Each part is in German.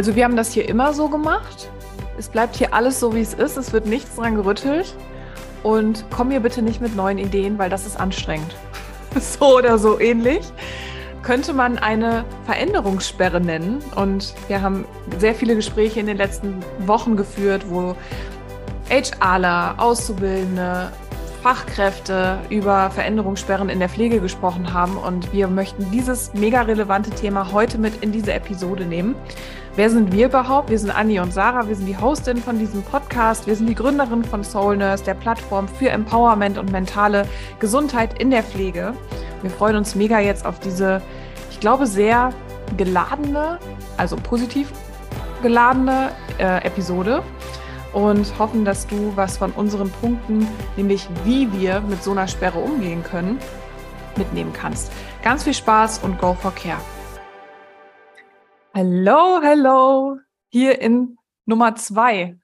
Also wir haben das hier immer so gemacht. Es bleibt hier alles so, wie es ist. Es wird nichts dran gerüttelt. Und komm mir bitte nicht mit neuen Ideen, weil das ist anstrengend. so oder so ähnlich. Könnte man eine Veränderungssperre nennen. Und wir haben sehr viele Gespräche in den letzten Wochen geführt, wo HRler, Auszubildende, Fachkräfte über Veränderungssperren in der Pflege gesprochen haben. Und wir möchten dieses mega relevante Thema heute mit in diese Episode nehmen. Wer sind wir überhaupt? Wir sind Anni und Sarah, wir sind die Hostin von diesem Podcast, wir sind die Gründerin von Soul Nurse, der Plattform für Empowerment und mentale Gesundheit in der Pflege. Wir freuen uns mega jetzt auf diese, ich glaube, sehr geladene, also positiv geladene äh, Episode und hoffen, dass du was von unseren Punkten, nämlich wie wir mit so einer Sperre umgehen können, mitnehmen kannst. Ganz viel Spaß und go for care. Hallo, hallo, hier in Nummer zwei,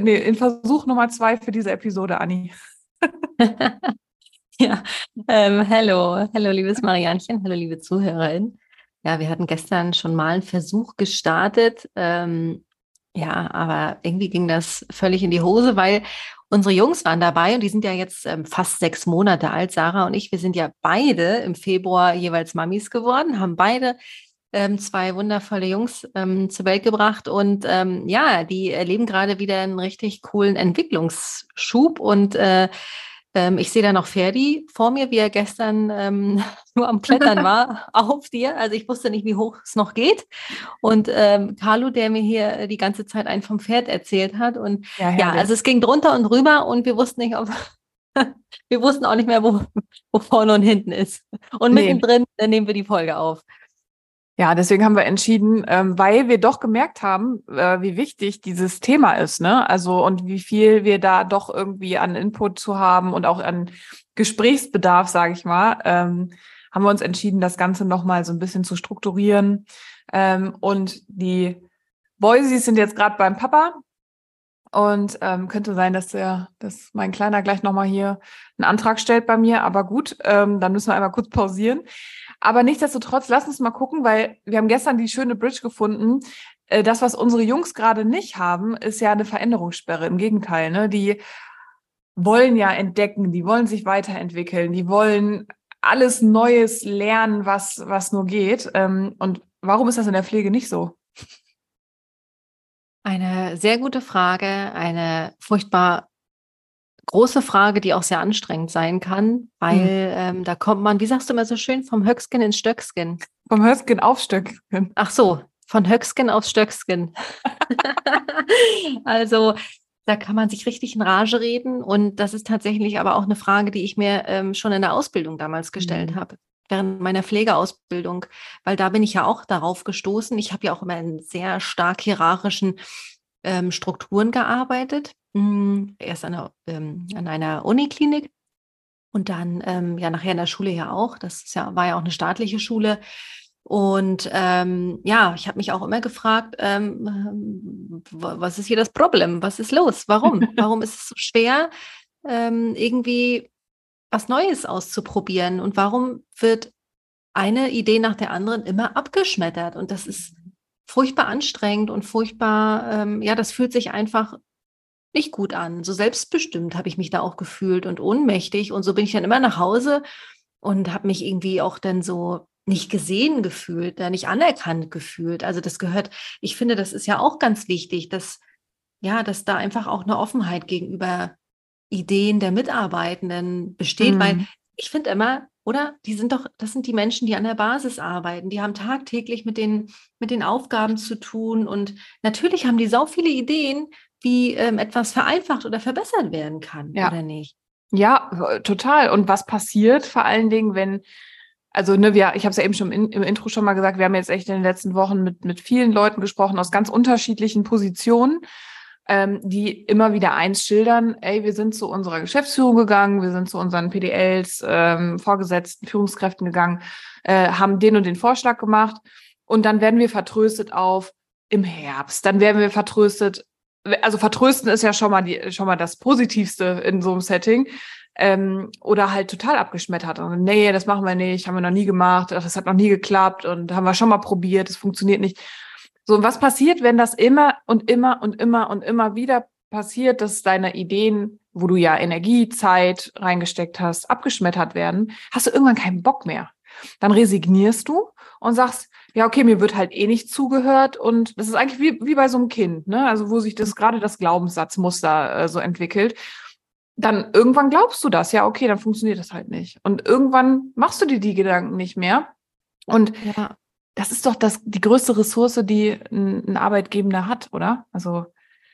nee, in Versuch Nummer zwei für diese Episode, Anni. ja, ähm, hallo, hallo, liebes Marianchen, hallo, liebe Zuhörerin. Ja, wir hatten gestern schon mal einen Versuch gestartet, ähm, ja, aber irgendwie ging das völlig in die Hose, weil unsere Jungs waren dabei und die sind ja jetzt ähm, fast sechs Monate alt. Sarah und ich, wir sind ja beide im Februar jeweils Mamis geworden, haben beide ähm, zwei wundervolle Jungs ähm, zur Welt gebracht und ähm, ja, die erleben gerade wieder einen richtig coolen Entwicklungsschub und äh, ähm, ich sehe da noch Ferdi vor mir, wie er gestern ähm, nur am Klettern war auf dir. Also ich wusste nicht, wie hoch es noch geht. Und ähm, Carlo, der mir hier die ganze Zeit einen vom Pferd erzählt hat. Und ja, ja also es ging drunter und rüber und wir wussten nicht, ob wir wussten auch nicht mehr, wo, wo vorne und hinten ist. Und nee. mittendrin äh, nehmen wir die Folge auf. Ja, deswegen haben wir entschieden, ähm, weil wir doch gemerkt haben, äh, wie wichtig dieses Thema ist, ne? Also und wie viel wir da doch irgendwie an Input zu haben und auch an Gesprächsbedarf, sage ich mal, ähm, haben wir uns entschieden, das Ganze nochmal so ein bisschen zu strukturieren. Ähm, und die Boysies sind jetzt gerade beim Papa. Und ähm, könnte sein, dass der, dass mein Kleiner gleich nochmal hier einen Antrag stellt bei mir. Aber gut, ähm, dann müssen wir einmal kurz pausieren. Aber nichtsdestotrotz, lass uns mal gucken, weil wir haben gestern die schöne Bridge gefunden. Äh, das, was unsere Jungs gerade nicht haben, ist ja eine Veränderungssperre. Im Gegenteil, ne? Die wollen ja entdecken, die wollen sich weiterentwickeln, die wollen alles Neues lernen, was, was nur geht. Ähm, und warum ist das in der Pflege nicht so? Eine sehr gute Frage, eine furchtbar große Frage, die auch sehr anstrengend sein kann, weil mhm. ähm, da kommt man, wie sagst du immer so schön, vom Höckskin ins Stöckskin. Vom Höckskin auf Stöckskin. Ach so, von Höckskin auf Stöckskin. also da kann man sich richtig in Rage reden und das ist tatsächlich aber auch eine Frage, die ich mir ähm, schon in der Ausbildung damals gestellt mhm. habe während meiner Pflegeausbildung, weil da bin ich ja auch darauf gestoßen. Ich habe ja auch immer in sehr stark hierarchischen ähm, Strukturen gearbeitet. Hm, erst an einer, ähm, an einer Uniklinik und dann ähm, ja nachher in der Schule ja auch. Das ja, war ja auch eine staatliche Schule. Und ähm, ja, ich habe mich auch immer gefragt, ähm, was ist hier das Problem? Was ist los? Warum? Warum ist es so schwer, ähm, irgendwie was Neues auszuprobieren? Und warum wird eine Idee nach der anderen immer abgeschmettert? Und das ist furchtbar anstrengend und furchtbar, ähm, ja, das fühlt sich einfach nicht gut an. So selbstbestimmt habe ich mich da auch gefühlt und ohnmächtig. Und so bin ich dann immer nach Hause und habe mich irgendwie auch dann so nicht gesehen gefühlt, da nicht anerkannt gefühlt. Also das gehört, ich finde, das ist ja auch ganz wichtig, dass, ja, dass da einfach auch eine Offenheit gegenüber Ideen der Mitarbeitenden besteht, mhm. weil ich finde immer, oder? Die sind doch, das sind die Menschen, die an der Basis arbeiten. Die haben tagtäglich mit den, mit den Aufgaben zu tun. Und natürlich haben die so viele Ideen, wie ähm, etwas vereinfacht oder verbessert werden kann, ja. oder nicht? Ja, total. Und was passiert vor allen Dingen, wenn, also ne, wir, ich habe es ja eben schon im, im Intro schon mal gesagt, wir haben jetzt echt in den letzten Wochen mit, mit vielen Leuten gesprochen aus ganz unterschiedlichen Positionen ähm, die immer wieder eins schildern, ey, wir sind zu unserer Geschäftsführung gegangen, wir sind zu unseren PDLs, ähm, Vorgesetzten, Führungskräften gegangen, äh, haben den und den Vorschlag gemacht und dann werden wir vertröstet auf im Herbst, dann werden wir vertröstet, also vertrösten ist ja schon mal die, schon mal das Positivste in so einem Setting. Ähm, oder halt total abgeschmettert. Und nee, das machen wir nicht, haben wir noch nie gemacht, das hat noch nie geklappt und haben wir schon mal probiert, das funktioniert nicht. So, und was passiert, wenn das immer und immer und immer und immer wieder passiert, dass deine Ideen, wo du ja Energie, Zeit reingesteckt hast, abgeschmettert werden, hast du irgendwann keinen Bock mehr. Dann resignierst du und sagst, ja, okay, mir wird halt eh nicht zugehört. Und das ist eigentlich wie, wie bei so einem Kind, ne? Also wo sich das gerade das Glaubenssatzmuster äh, so entwickelt. Dann irgendwann glaubst du das, ja, okay, dann funktioniert das halt nicht. Und irgendwann machst du dir die Gedanken nicht mehr. Und ja. das ist doch das, die größte Ressource, die ein, ein Arbeitgebender hat, oder? Also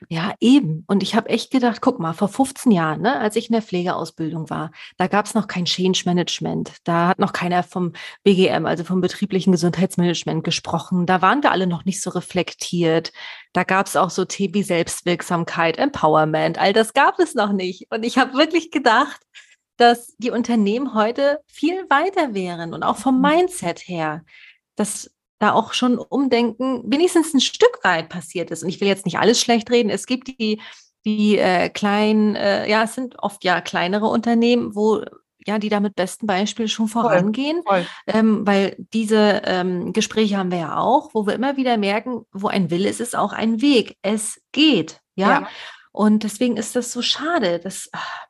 ja, eben. Und ich habe echt gedacht, guck mal, vor 15 Jahren, ne, als ich in der Pflegeausbildung war, da gab es noch kein Change Management. Da hat noch keiner vom BGM, also vom betrieblichen Gesundheitsmanagement gesprochen. Da waren wir alle noch nicht so reflektiert. Da gab es auch so Themen wie Selbstwirksamkeit, Empowerment. All das gab es noch nicht. Und ich habe wirklich gedacht, dass die Unternehmen heute viel weiter wären und auch vom mhm. Mindset her. dass da auch schon Umdenken wenigstens ein Stück weit passiert ist. Und ich will jetzt nicht alles schlecht reden. Es gibt die, die äh, kleinen, äh, ja, es sind oft ja kleinere Unternehmen, wo ja, die da mit bestem Beispiel schon vorangehen, voll, voll. Ähm, weil diese ähm, Gespräche haben wir ja auch, wo wir immer wieder merken, wo ein Wille ist, ist auch ein Weg. Es geht, ja. ja. Und deswegen ist das so schade, dass ach,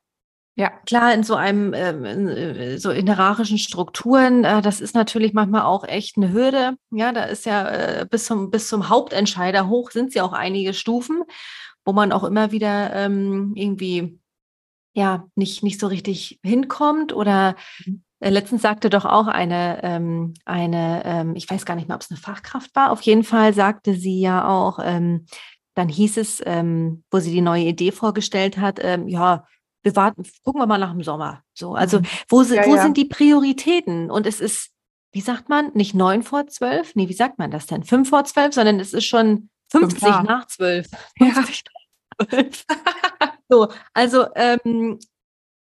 ja, klar, in so einem, ähm, in, äh, so in hierarchischen Strukturen, äh, das ist natürlich manchmal auch echt eine Hürde. Ja, da ist ja äh, bis zum, bis zum Hauptentscheider hoch sind ja auch einige Stufen, wo man auch immer wieder ähm, irgendwie ja nicht, nicht so richtig hinkommt oder mhm. Letztens sagte doch auch eine, ähm, eine ähm, ich weiß gar nicht mehr, ob es eine Fachkraft war, auf jeden Fall sagte sie ja auch, ähm, dann hieß es, wo sie die neue Idee vorgestellt hat, ja, wir warten, gucken wir mal nach dem Sommer. So, also mhm. wo, ja, wo ja. sind die Prioritäten? Und es ist, wie sagt man, nicht neun vor zwölf? Nee, wie sagt man das denn? Fünf vor zwölf, sondern es ist schon 50 nach zwölf. Ja. so, also ähm,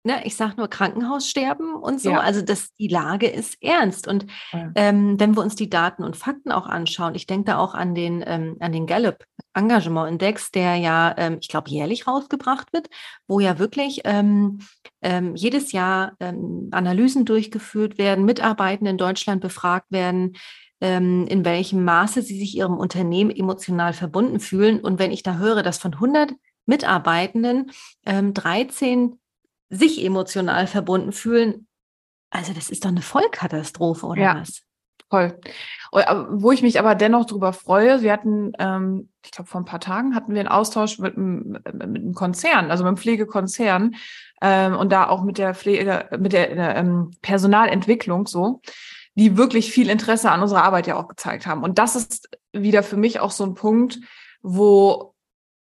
ne, ich sage nur Krankenhaussterben und so. Ja. Also das, die Lage ist ernst. Und ja. ähm, wenn wir uns die Daten und Fakten auch anschauen, ich denke da auch an den, ähm, an den Gallup Engagement Index, der ja, ähm, ich glaube, jährlich rausgebracht wird, wo ja wirklich ähm, ähm, jedes Jahr ähm, Analysen durchgeführt werden, Mitarbeitende in Deutschland befragt werden, in welchem Maße sie sich ihrem Unternehmen emotional verbunden fühlen. Und wenn ich da höre, dass von 100 Mitarbeitenden 13 sich emotional verbunden fühlen. Also das ist doch eine Vollkatastrophe, oder ja, was? Voll. Wo ich mich aber dennoch darüber freue, wir hatten, ähm, ich glaube, vor ein paar Tagen hatten wir einen Austausch mit, mit einem Konzern, also mit einem Pflegekonzern ähm, und da auch mit der Pflege, mit der ähm, Personalentwicklung so, die wirklich viel Interesse an unserer Arbeit ja auch gezeigt haben. Und das ist wieder für mich auch so ein Punkt, wo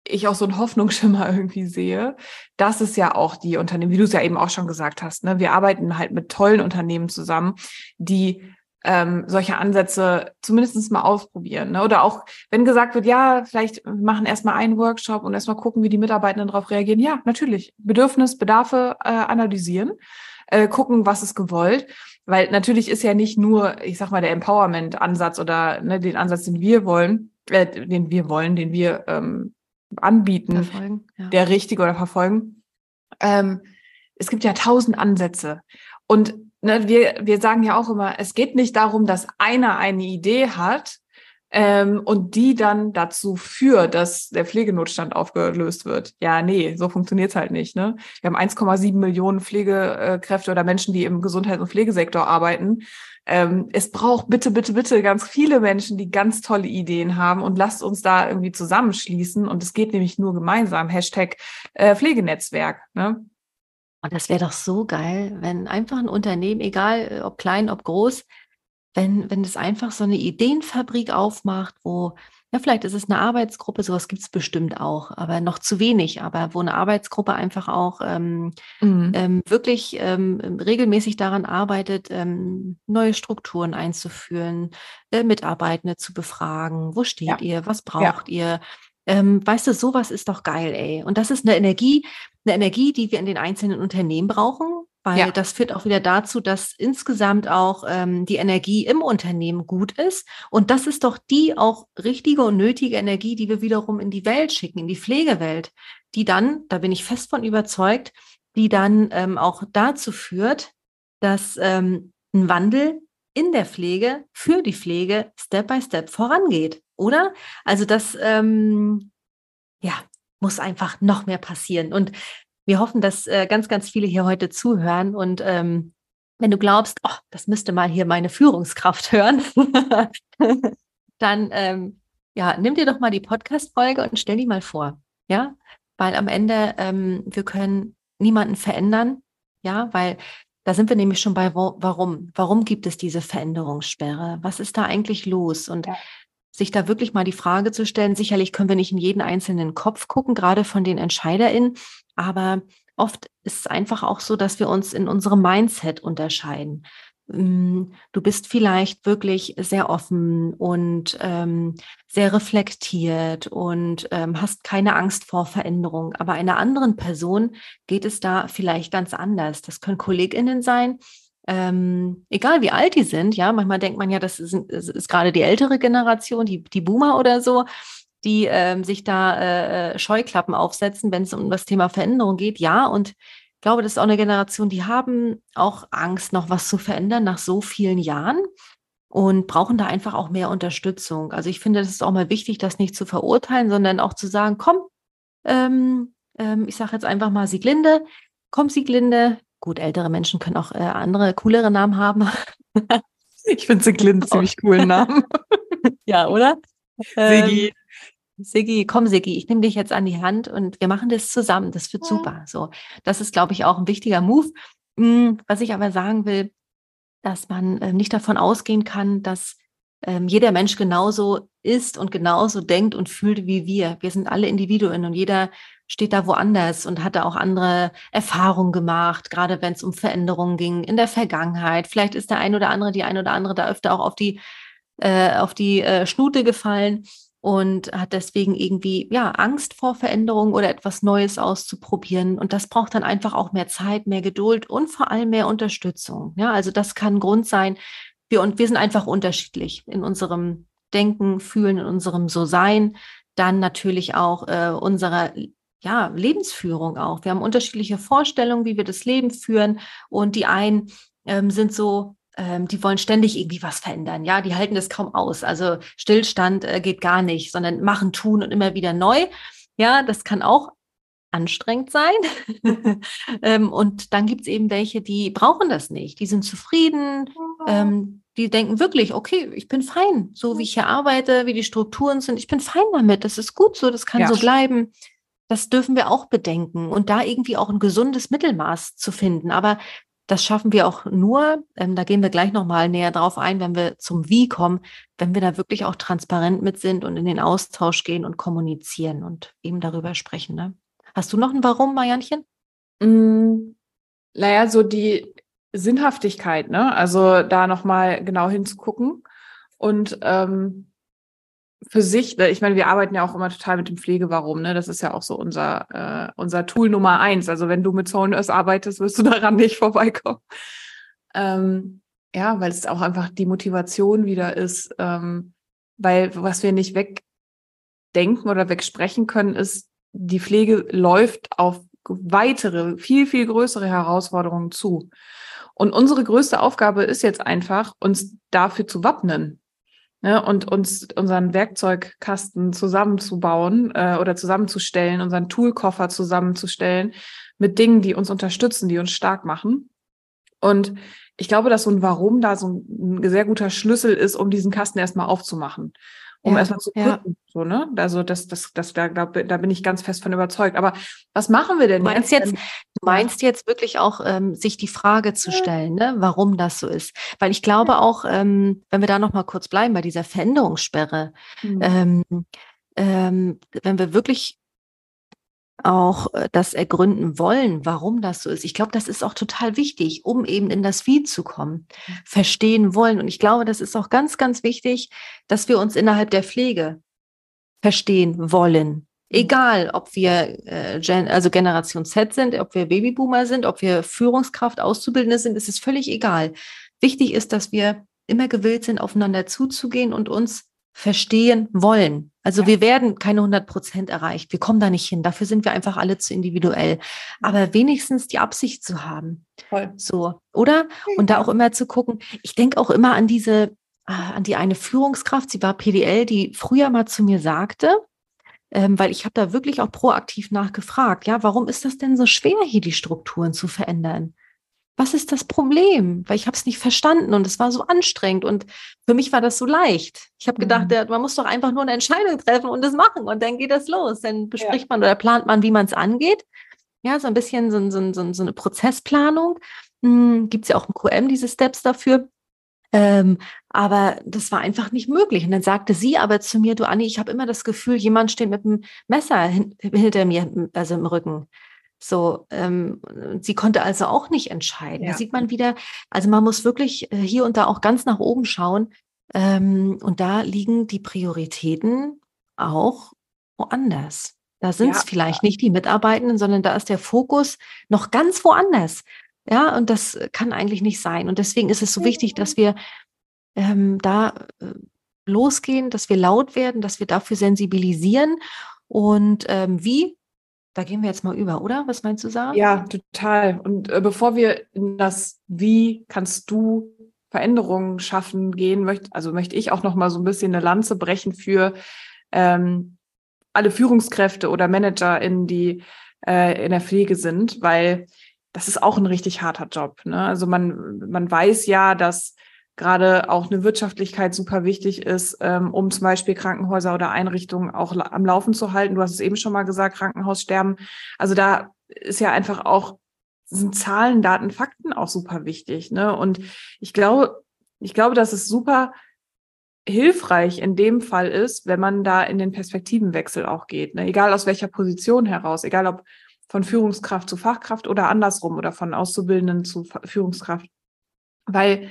ich auch so einen Hoffnungsschimmer irgendwie sehe, dass es ja auch die Unternehmen, wie du es ja eben auch schon gesagt hast, ne, wir arbeiten halt mit tollen Unternehmen zusammen, die ähm, solche Ansätze zumindest mal ausprobieren. Ne? Oder auch, wenn gesagt wird, ja, vielleicht machen erstmal einen Workshop und erstmal gucken, wie die Mitarbeitenden darauf reagieren. Ja, natürlich. Bedürfnis, Bedarfe äh, analysieren, äh, gucken, was ist gewollt. Weil natürlich ist ja nicht nur, ich sag mal, der Empowerment-Ansatz oder ne, den Ansatz, den wir wollen, äh, den wir wollen, den wir ähm, anbieten, ja. der richtige oder verfolgen. Ähm, es gibt ja tausend Ansätze. Und ne, wir, wir sagen ja auch immer, es geht nicht darum, dass einer eine Idee hat ähm, und die dann dazu führt, dass der Pflegenotstand aufgelöst wird. Ja, nee, so funktioniert's halt nicht. Ne? Wir haben 1,7 Millionen Pflegekräfte oder Menschen, die im Gesundheits- und Pflegesektor arbeiten ähm, es braucht bitte, bitte, bitte ganz viele Menschen, die ganz tolle Ideen haben und lasst uns da irgendwie zusammenschließen. Und es geht nämlich nur gemeinsam. Hashtag äh, Pflegenetzwerk. Ne? Und das wäre doch so geil, wenn einfach ein Unternehmen, egal äh, ob klein, ob groß, wenn, wenn es einfach so eine Ideenfabrik aufmacht, wo ja, vielleicht ist es eine Arbeitsgruppe, sowas gibt es bestimmt auch, aber noch zu wenig, aber wo eine Arbeitsgruppe einfach auch ähm, mhm. ähm, wirklich ähm, regelmäßig daran arbeitet, ähm, neue Strukturen einzuführen, äh, Mitarbeitende zu befragen, wo steht ja. ihr, was braucht ja. ihr, ähm, weißt du, sowas ist doch geil, ey. Und das ist eine Energie, eine Energie, die wir in den einzelnen Unternehmen brauchen, weil ja. das führt auch wieder dazu, dass insgesamt auch ähm, die Energie im Unternehmen gut ist. Und das ist doch die auch richtige und nötige Energie, die wir wiederum in die Welt schicken, in die Pflegewelt, die dann, da bin ich fest von überzeugt, die dann ähm, auch dazu führt, dass ähm, ein Wandel in der Pflege, für die Pflege Step by Step vorangeht, oder? Also das, ähm, ja, muss einfach noch mehr passieren. Und wir hoffen, dass äh, ganz, ganz viele hier heute zuhören. Und ähm, wenn du glaubst, oh, das müsste mal hier meine Führungskraft hören, dann ähm, ja, nimm dir doch mal die Podcast-Folge und stell die mal vor. Ja, weil am Ende ähm, wir können niemanden verändern. Ja, weil da sind wir nämlich schon bei wo, warum. Warum gibt es diese Veränderungssperre? Was ist da eigentlich los? Und sich da wirklich mal die Frage zu stellen, sicherlich können wir nicht in jeden einzelnen Kopf gucken, gerade von den EntscheiderInnen, aber oft ist es einfach auch so, dass wir uns in unserem Mindset unterscheiden. Hm, du bist vielleicht wirklich sehr offen und ähm, sehr reflektiert und ähm, hast keine Angst vor Veränderung. Aber einer anderen Person geht es da vielleicht ganz anders. Das können KollegInnen sein, ähm, egal wie alt die sind. Ja, manchmal denkt man ja, das ist, das ist gerade die ältere Generation, die, die Boomer oder so die ähm, sich da äh, äh Scheuklappen aufsetzen, wenn es um das Thema Veränderung geht. Ja, und ich glaube, das ist auch eine Generation, die haben auch Angst, noch was zu verändern nach so vielen Jahren und brauchen da einfach auch mehr Unterstützung. Also ich finde, es ist auch mal wichtig, das nicht zu verurteilen, sondern auch zu sagen, komm, ähm, ähm, ich sage jetzt einfach mal Sieglinde, komm Sieglinde. Gut, ältere Menschen können auch äh, andere, coolere Namen haben. ich finde Sieglinde ziemlich coolen Namen. ja, oder? Sigi. Ähm, Siggi, komm Siggi, ich nehme dich jetzt an die Hand und wir machen das zusammen. Das wird super. So, das ist, glaube ich, auch ein wichtiger Move. Hm, was ich aber sagen will, dass man äh, nicht davon ausgehen kann, dass ähm, jeder Mensch genauso ist und genauso denkt und fühlt wie wir. Wir sind alle Individuen und jeder steht da woanders und hat da auch andere Erfahrungen gemacht, gerade wenn es um Veränderungen ging in der Vergangenheit. Vielleicht ist der ein oder andere, die ein oder andere da öfter auch auf die, äh, auf die äh, Schnute gefallen und hat deswegen irgendwie ja Angst vor Veränderung oder etwas Neues auszuprobieren und das braucht dann einfach auch mehr Zeit, mehr Geduld und vor allem mehr Unterstützung. Ja, also das kann ein Grund sein. Wir und wir sind einfach unterschiedlich in unserem Denken, Fühlen, in unserem So-Sein, dann natürlich auch äh, unserer ja, Lebensführung auch. Wir haben unterschiedliche Vorstellungen, wie wir das Leben führen und die einen ähm, sind so ähm, die wollen ständig irgendwie was verändern. Ja, die halten das kaum aus. Also Stillstand äh, geht gar nicht, sondern machen, tun und immer wieder neu. Ja, das kann auch anstrengend sein. ähm, und dann gibt es eben welche, die brauchen das nicht. Die sind zufrieden. Ähm, die denken wirklich, okay, ich bin fein, so wie ich hier arbeite, wie die Strukturen sind. Ich bin fein damit. Das ist gut so. Das kann ja. so bleiben. Das dürfen wir auch bedenken und da irgendwie auch ein gesundes Mittelmaß zu finden. Aber das schaffen wir auch nur, ähm, da gehen wir gleich nochmal näher drauf ein, wenn wir zum Wie kommen, wenn wir da wirklich auch transparent mit sind und in den Austausch gehen und kommunizieren und eben darüber sprechen. Ne? Hast du noch ein Warum, Marianchen? Mm, naja, so die Sinnhaftigkeit, ne? Also da nochmal genau hinzugucken. Und ähm, für sich, ich meine, wir arbeiten ja auch immer total mit dem Pflegewarum, ne? Das ist ja auch so unser, äh, unser Tool Nummer eins. Also wenn du mit Soul Nurse arbeitest, wirst du daran nicht vorbeikommen. Ähm, ja, weil es auch einfach die Motivation wieder ist, ähm, weil was wir nicht wegdenken oder wegsprechen können, ist, die Pflege läuft auf weitere, viel, viel größere Herausforderungen zu. Und unsere größte Aufgabe ist jetzt einfach, uns dafür zu wappnen ne, und uns unseren Werkzeugkasten zusammenzubauen äh, oder zusammenzustellen, unseren Toolkoffer zusammenzustellen mit Dingen, die uns unterstützen, die uns stark machen. Und ich glaube, dass so ein Warum da so ein sehr guter Schlüssel ist, um diesen Kasten erstmal aufzumachen um ja, erstmal zu gucken. Ja. So, ne? Also das, das, das, da, da, da bin ich ganz fest von überzeugt. Aber was machen wir denn du meinst jetzt? jetzt du meinst jetzt wirklich auch, ähm, sich die Frage zu stellen, ne? warum das so ist. Weil ich glaube auch, ähm, wenn wir da noch mal kurz bleiben bei dieser Veränderungssperre, mhm. ähm, ähm, wenn wir wirklich auch äh, das ergründen wollen, warum das so ist. Ich glaube, das ist auch total wichtig, um eben in das Wie zu kommen, verstehen wollen. Und ich glaube, das ist auch ganz, ganz wichtig, dass wir uns innerhalb der Pflege verstehen wollen. Mhm. Egal, ob wir äh, Gen also Generation Z sind, ob wir Babyboomer sind, ob wir Führungskraft, Auszubildende sind, ist es völlig egal. Wichtig ist, dass wir immer gewillt sind, aufeinander zuzugehen und uns verstehen wollen. Also ja. wir werden keine 100 Prozent erreicht. Wir kommen da nicht hin. Dafür sind wir einfach alle zu individuell. Aber wenigstens die Absicht zu haben. Voll. So, oder? Und da auch immer zu gucken. Ich denke auch immer an diese, ah, an die eine Führungskraft, sie war PDL, die früher mal zu mir sagte, ähm, weil ich habe da wirklich auch proaktiv nachgefragt, ja, warum ist das denn so schwer, hier die Strukturen zu verändern? Was ist das Problem? Weil ich habe es nicht verstanden und es war so anstrengend und für mich war das so leicht. Ich habe gedacht, mhm. man muss doch einfach nur eine Entscheidung treffen und das machen und dann geht das los. Dann bespricht ja. man oder plant man, wie man es angeht. Ja, so ein bisschen so, so, so, so eine Prozessplanung. Hm, Gibt es ja auch im QM diese Steps dafür. Ähm, aber das war einfach nicht möglich. Und dann sagte sie aber zu mir, du Anni, ich habe immer das Gefühl, jemand steht mit einem Messer hin, hinter mir, also im Rücken. So, ähm, sie konnte also auch nicht entscheiden. Ja. Da sieht man wieder, also man muss wirklich äh, hier und da auch ganz nach oben schauen. Ähm, und da liegen die Prioritäten auch woanders. Da sind es ja. vielleicht nicht die Mitarbeitenden, sondern da ist der Fokus noch ganz woanders. Ja, und das kann eigentlich nicht sein. Und deswegen ist es so wichtig, dass wir ähm, da äh, losgehen, dass wir laut werden, dass wir dafür sensibilisieren. Und ähm, wie da gehen wir jetzt mal über, oder? Was meinst du, Sarah? Ja, total. Und äh, bevor wir in das Wie kannst du Veränderungen schaffen gehen, möchte, also möchte ich auch noch mal so ein bisschen eine Lanze brechen für ähm, alle Führungskräfte oder Manager, in die äh, in der Pflege sind, weil das ist auch ein richtig harter Job. Ne? Also man, man weiß ja, dass gerade auch eine Wirtschaftlichkeit super wichtig ist, ähm, um zum Beispiel Krankenhäuser oder Einrichtungen auch am Laufen zu halten. Du hast es eben schon mal gesagt, Krankenhaussterben. Also da ist ja einfach auch, sind Zahlen, Daten, Fakten auch super wichtig. Ne? Und ich glaube, ich glaube, dass es super hilfreich in dem Fall ist, wenn man da in den Perspektivenwechsel auch geht. Ne? Egal aus welcher Position heraus, egal ob von Führungskraft zu Fachkraft oder andersrum oder von Auszubildenden zu Führungskraft. Weil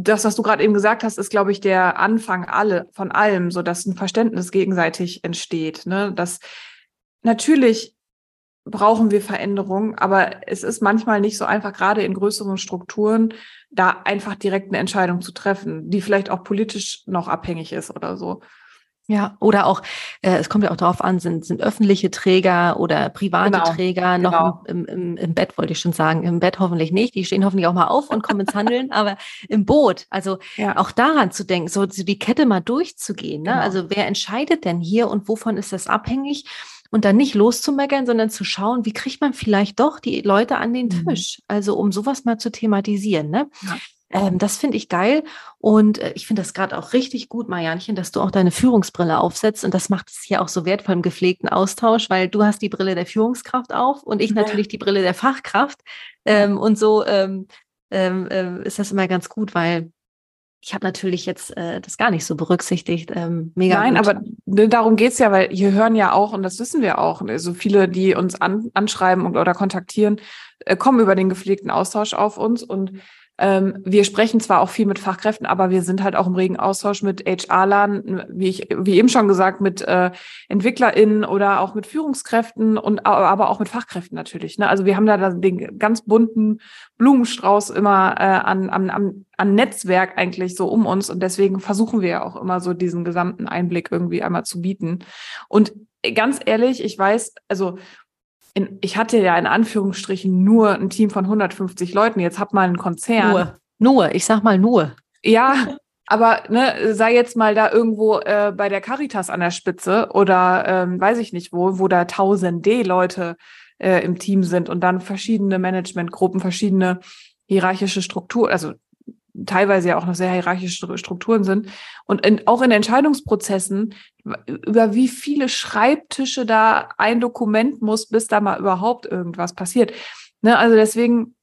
das, was du gerade eben gesagt hast, ist, glaube ich, der Anfang alle von allem, so dass ein Verständnis gegenseitig entsteht. Ne? Dass natürlich brauchen wir Veränderungen, aber es ist manchmal nicht so einfach, gerade in größeren Strukturen, da einfach direkt eine Entscheidung zu treffen, die vielleicht auch politisch noch abhängig ist oder so. Ja, oder auch, äh, es kommt ja auch darauf an, sind, sind öffentliche Träger oder private genau, Träger noch genau. im, im, im Bett, wollte ich schon sagen. Im Bett hoffentlich nicht. Die stehen hoffentlich auch mal auf und kommen ins Handeln, aber im Boot. Also ja. auch daran zu denken, so die Kette mal durchzugehen. Ne? Genau. Also wer entscheidet denn hier und wovon ist das abhängig? Und dann nicht loszumeckern, sondern zu schauen, wie kriegt man vielleicht doch die Leute an den mhm. Tisch? Also um sowas mal zu thematisieren. Ne? Ja. Ähm, das finde ich geil. Und äh, ich finde das gerade auch richtig gut, Marianchen, dass du auch deine Führungsbrille aufsetzt. Und das macht es hier auch so wertvoll im gepflegten Austausch, weil du hast die Brille der Führungskraft auf und ich ja. natürlich die Brille der Fachkraft. Ähm, und so ähm, äh, ist das immer ganz gut, weil ich habe natürlich jetzt äh, das gar nicht so berücksichtigt. Ähm, mega Nein, gut. aber ne, darum geht's ja, weil hier hören ja auch, und das wissen wir auch, so also viele, die uns an, anschreiben oder kontaktieren, äh, kommen über den gepflegten Austausch auf uns und ähm, wir sprechen zwar auch viel mit Fachkräften, aber wir sind halt auch im regen Austausch mit HR-Lern, wie ich, wie eben schon gesagt, mit äh, EntwicklerInnen oder auch mit Führungskräften und aber auch mit Fachkräften natürlich. Ne? Also wir haben da den ganz bunten Blumenstrauß immer äh, an, an, an Netzwerk eigentlich so um uns und deswegen versuchen wir ja auch immer so diesen gesamten Einblick irgendwie einmal zu bieten. Und ganz ehrlich, ich weiß, also in, ich hatte ja in Anführungsstrichen nur ein Team von 150 Leuten. Jetzt hab mal einen Konzern. Nur, nur, ich sag mal nur. Ja, aber ne, sei jetzt mal da irgendwo äh, bei der Caritas an der Spitze oder ähm, weiß ich nicht wo, wo da tausende Leute äh, im Team sind und dann verschiedene Managementgruppen, verschiedene hierarchische Strukturen, also teilweise ja auch noch sehr hierarchische Strukturen sind. Und in, auch in Entscheidungsprozessen, über wie viele Schreibtische da ein Dokument muss, bis da mal überhaupt irgendwas passiert. Ne, also deswegen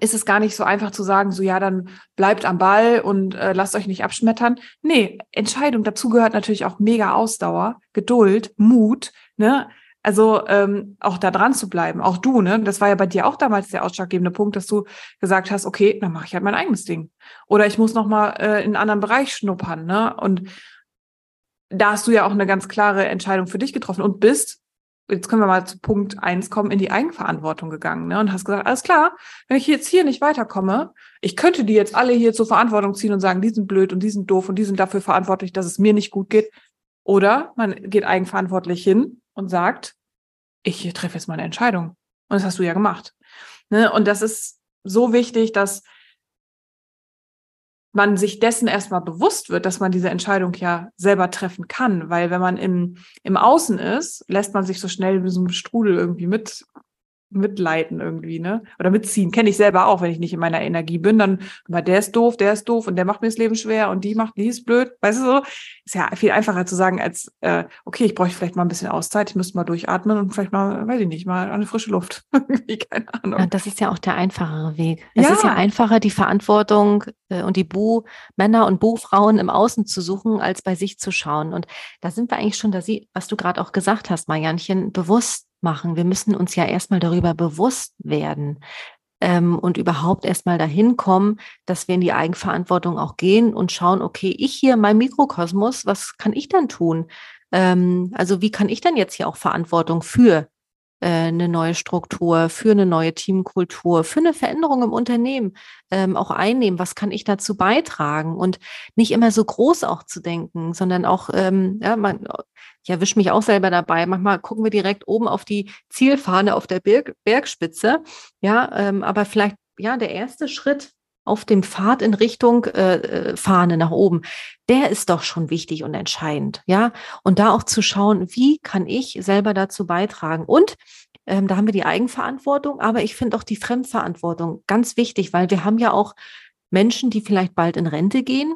ist es gar nicht so einfach zu sagen, so ja, dann bleibt am Ball und äh, lasst euch nicht abschmettern. Nee, Entscheidung, dazu gehört natürlich auch mega Ausdauer, Geduld, Mut, ne? Also ähm, auch da dran zu bleiben, auch du, ne? Das war ja bei dir auch damals der ausschlaggebende Punkt, dass du gesagt hast, okay, dann mache ich halt mein eigenes Ding. Oder ich muss noch mal äh, in einen anderen Bereich schnuppern, ne? Und da hast du ja auch eine ganz klare Entscheidung für dich getroffen und bist, jetzt können wir mal zu Punkt eins kommen, in die Eigenverantwortung gegangen, ne? Und hast gesagt, alles klar, wenn ich jetzt hier nicht weiterkomme, ich könnte die jetzt alle hier zur Verantwortung ziehen und sagen, die sind blöd und die sind doof und die sind dafür verantwortlich, dass es mir nicht gut geht Oder man geht eigenverantwortlich hin und sagt, ich treffe jetzt mal eine Entscheidung. Und das hast du ja gemacht. Ne? Und das ist so wichtig, dass man sich dessen erstmal bewusst wird, dass man diese Entscheidung ja selber treffen kann. Weil wenn man im, im Außen ist, lässt man sich so schnell wie so einem Strudel irgendwie mit mitleiten irgendwie, ne? Oder mitziehen. Kenne ich selber auch, wenn ich nicht in meiner Energie bin, dann, aber der ist doof, der ist doof und der macht mir das Leben schwer und die macht, die ist blöd. Weißt du so? Ist ja viel einfacher zu sagen, als äh, okay, ich brauche vielleicht mal ein bisschen Auszeit, ich müsste mal durchatmen und vielleicht mal, weiß ich nicht, mal eine frische Luft. Keine Ahnung. Ja, das ist ja auch der einfachere Weg. Es ja. ist ja einfacher, die Verantwortung äh, und die Bu-Männer und Bu-Frauen im Außen zu suchen, als bei sich zu schauen. Und da sind wir eigentlich schon, da sie, was du gerade auch gesagt hast, Marianchen, bewusst machen. Wir müssen uns ja erstmal darüber bewusst werden ähm, und überhaupt erstmal dahin kommen, dass wir in die Eigenverantwortung auch gehen und schauen, okay, ich hier, mein Mikrokosmos, was kann ich dann tun? Ähm, also wie kann ich dann jetzt hier auch Verantwortung für eine neue Struktur, für eine neue Teamkultur, für eine Veränderung im Unternehmen ähm, auch einnehmen. Was kann ich dazu beitragen? Und nicht immer so groß auch zu denken, sondern auch, ähm, ja, man, ich erwische mich auch selber dabei. Manchmal gucken wir direkt oben auf die Zielfahne auf der Berg, Bergspitze. Ja, ähm, aber vielleicht, ja, der erste Schritt auf dem Pfad in Richtung äh, äh, Fahne nach oben, der ist doch schon wichtig und entscheidend, ja. Und da auch zu schauen, wie kann ich selber dazu beitragen? Und ähm, da haben wir die Eigenverantwortung, aber ich finde auch die Fremdverantwortung ganz wichtig, weil wir haben ja auch Menschen, die vielleicht bald in Rente gehen,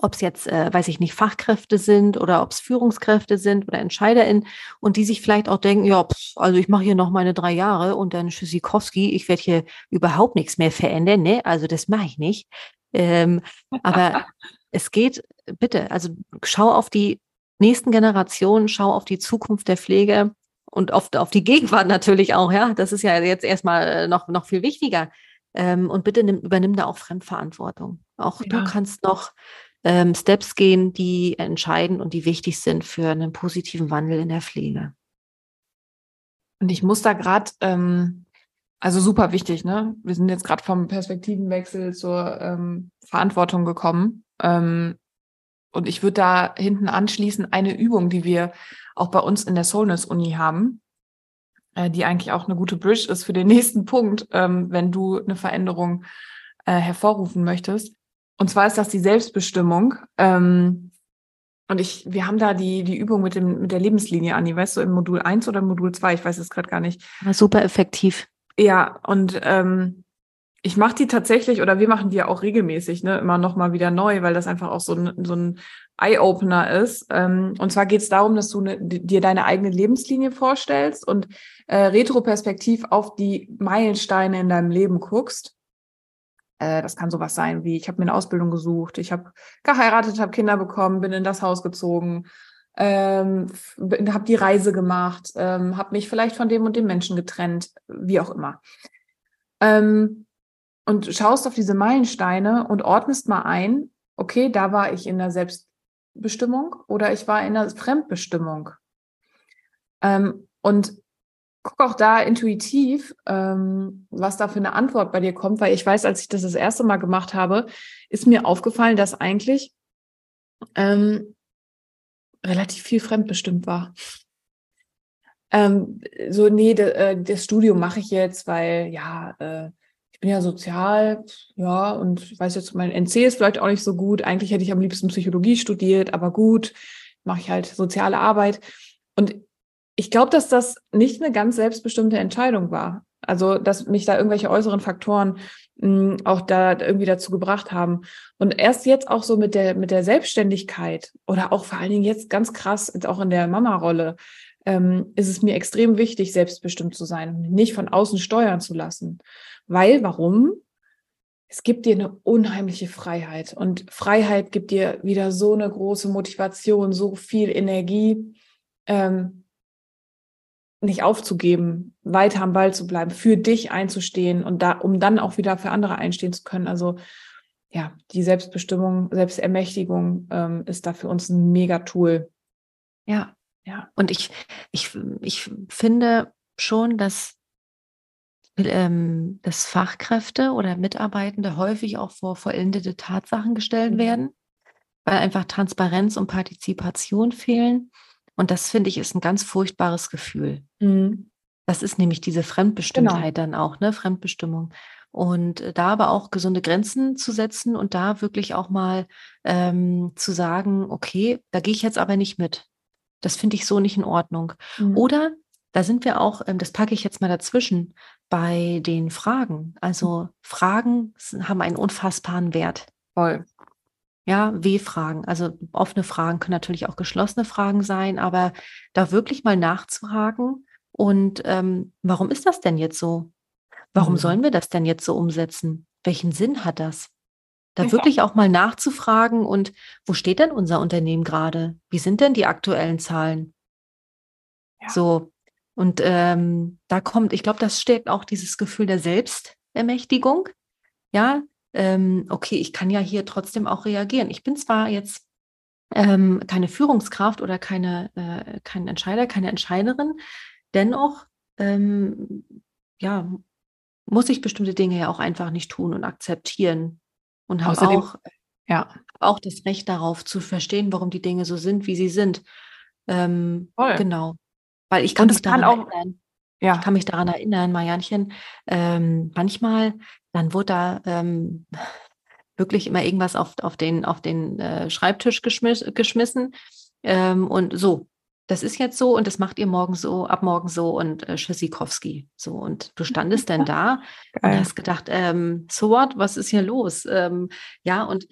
ob es jetzt, äh, weiß ich nicht, Fachkräfte sind oder ob es Führungskräfte sind oder EntscheiderInnen und die sich vielleicht auch denken, ja, pff, also ich mache hier noch meine drei Jahre und dann Tschüssikowski, ich werde hier überhaupt nichts mehr verändern, ne? Also das mache ich nicht. Ähm, aber es geht, bitte, also schau auf die nächsten Generationen, schau auf die Zukunft der Pflege und auf, auf die Gegenwart natürlich auch, ja. Das ist ja jetzt erstmal äh, noch, noch viel wichtiger. Ähm, und bitte nimm, übernimm da auch Fremdverantwortung. Auch ja. du kannst noch ähm, Steps gehen, die entscheidend und die wichtig sind für einen positiven Wandel in der Pflege. Und ich muss da gerade, ähm, also super wichtig, ne? Wir sind jetzt gerade vom Perspektivenwechsel zur ähm, Verantwortung gekommen. Ähm, und ich würde da hinten anschließen eine Übung, die wir auch bei uns in der Soulness Uni haben, äh, die eigentlich auch eine gute Bridge ist für den nächsten Punkt, ähm, wenn du eine Veränderung äh, hervorrufen möchtest. Und zwar ist das die Selbstbestimmung. Ähm, und ich, wir haben da die, die Übung mit, dem, mit der Lebenslinie, Anni, weißt du, im Modul 1 oder im Modul 2, ich weiß es gerade gar nicht. War super effektiv. Ja, und ähm, ich mache die tatsächlich, oder wir machen die ja auch regelmäßig, ne, immer nochmal wieder neu, weil das einfach auch so ein, so ein Eye-Opener ist. Ähm, und zwar geht es darum, dass du ne, dir deine eigene Lebenslinie vorstellst und äh, retroperspektiv auf die Meilensteine in deinem Leben guckst äh, das kann sowas sein wie, ich habe mir eine Ausbildung gesucht, ich habe geheiratet, habe Kinder bekommen, bin in das Haus gezogen, ähm, habe die Reise gemacht, ähm, habe mich vielleicht von dem und dem Menschen getrennt, wie auch immer. Ähm, und schaust auf diese Meilensteine und ordnest mal ein, okay, da war ich in der Selbstbestimmung oder ich war in der Fremdbestimmung. Ähm, und guck auch da intuitiv, ähm, was da für eine Antwort bei dir kommt, weil ich weiß, als ich das das erste Mal gemacht habe, ist mir aufgefallen, dass eigentlich ähm, relativ viel fremdbestimmt war. Ähm, so, nee, de, äh, das Studium mache ich jetzt, weil ja, äh, ich bin ja sozial, ja, und ich weiß jetzt, mein NC ist vielleicht auch nicht so gut. Eigentlich hätte ich am liebsten Psychologie studiert, aber gut, mache ich halt soziale Arbeit. Und ich glaube, dass das nicht eine ganz selbstbestimmte Entscheidung war. Also, dass mich da irgendwelche äußeren Faktoren mh, hm, auch da irgendwie dazu gebracht haben. Und erst jetzt auch so mit der, mit der Selbstständigkeit oder auch vor allen Dingen jetzt ganz krass, auch in der Mama-Rolle, ähm, ist es mir extrem wichtig, selbstbestimmt zu sein, nicht von außen steuern zu lassen. Weil, warum? Es gibt dir eine unheimliche Freiheit und Freiheit gibt dir wieder so eine große Motivation, so viel Energie. Ähm, nicht aufzugeben, weiter am Ball zu bleiben, für dich einzustehen und da, um dann auch wieder für andere einstehen zu können. Also ja, die Selbstbestimmung, Selbstermächtigung ähm, ist da für uns ein Mega-Tool. Ja, ja. Und ich, ich, ich finde schon, dass, ähm, dass Fachkräfte oder Mitarbeitende häufig auch vor vollendete Tatsachen gestellt mhm. werden weil einfach Transparenz und Partizipation fehlen. Und das finde ich ist ein ganz furchtbares Gefühl. Mhm. Das ist nämlich diese Fremdbestimmtheit genau. dann auch, ne? Fremdbestimmung. Und äh, da aber auch gesunde Grenzen zu setzen und da wirklich auch mal ähm, zu sagen, okay, da gehe ich jetzt aber nicht mit. Das finde ich so nicht in Ordnung. Mhm. Oder da sind wir auch, ähm, das packe ich jetzt mal dazwischen, bei den Fragen. Also Fragen haben einen unfassbaren Wert. Voll. Ja, W-Fragen. Also offene Fragen können natürlich auch geschlossene Fragen sein, aber da wirklich mal nachzuhaken und ähm, warum ist das denn jetzt so? Warum mhm. sollen wir das denn jetzt so umsetzen? Welchen Sinn hat das? Da ja. wirklich auch mal nachzufragen und wo steht denn unser Unternehmen gerade? Wie sind denn die aktuellen Zahlen? Ja. So, und ähm, da kommt, ich glaube, das stärkt auch dieses Gefühl der Selbstermächtigung. Ja, ähm, okay, ich kann ja hier trotzdem auch reagieren. Ich bin zwar jetzt ähm, keine Führungskraft oder keine, äh, kein Entscheider, keine Entscheiderin, dennoch ähm, ja, muss ich bestimmte Dinge ja auch einfach nicht tun und akzeptieren. Und habe auch, ja. auch das Recht darauf zu verstehen, warum die Dinge so sind, wie sie sind. Ähm, genau. Weil ich kann mich daran kann auch, erinnern. Ja. Ich kann mich daran erinnern, Marianchen, ähm, manchmal, dann wurde da ähm, wirklich immer irgendwas auf, auf den, auf den äh, Schreibtisch geschmiss, geschmissen. Ähm, und so, das ist jetzt so und das macht ihr morgen so, ab morgen so und äh, Tschüssikowski. So, und du standest dann da Geil. und hast gedacht, ähm, so what, was ist hier los? Ähm, ja, und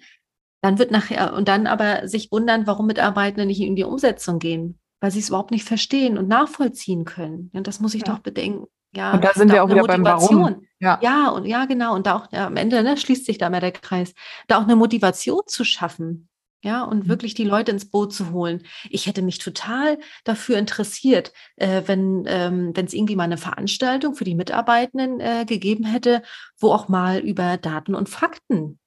dann wird nachher, und dann aber sich wundern, warum Mitarbeitende nicht in die Umsetzung gehen, weil sie es überhaupt nicht verstehen und nachvollziehen können. Und das muss ich ja. doch bedenken. Ja, und da sind wir auch wieder beim Warum. Ja. ja, und ja, genau. Und da auch ja, am Ende ne, schließt sich da mehr der Kreis, da auch eine Motivation zu schaffen. Ja, und mhm. wirklich die Leute ins Boot zu holen. Ich hätte mich total dafür interessiert, äh, wenn ähm, es irgendwie mal eine Veranstaltung für die Mitarbeitenden äh, gegeben hätte, wo auch mal über Daten und Fakten.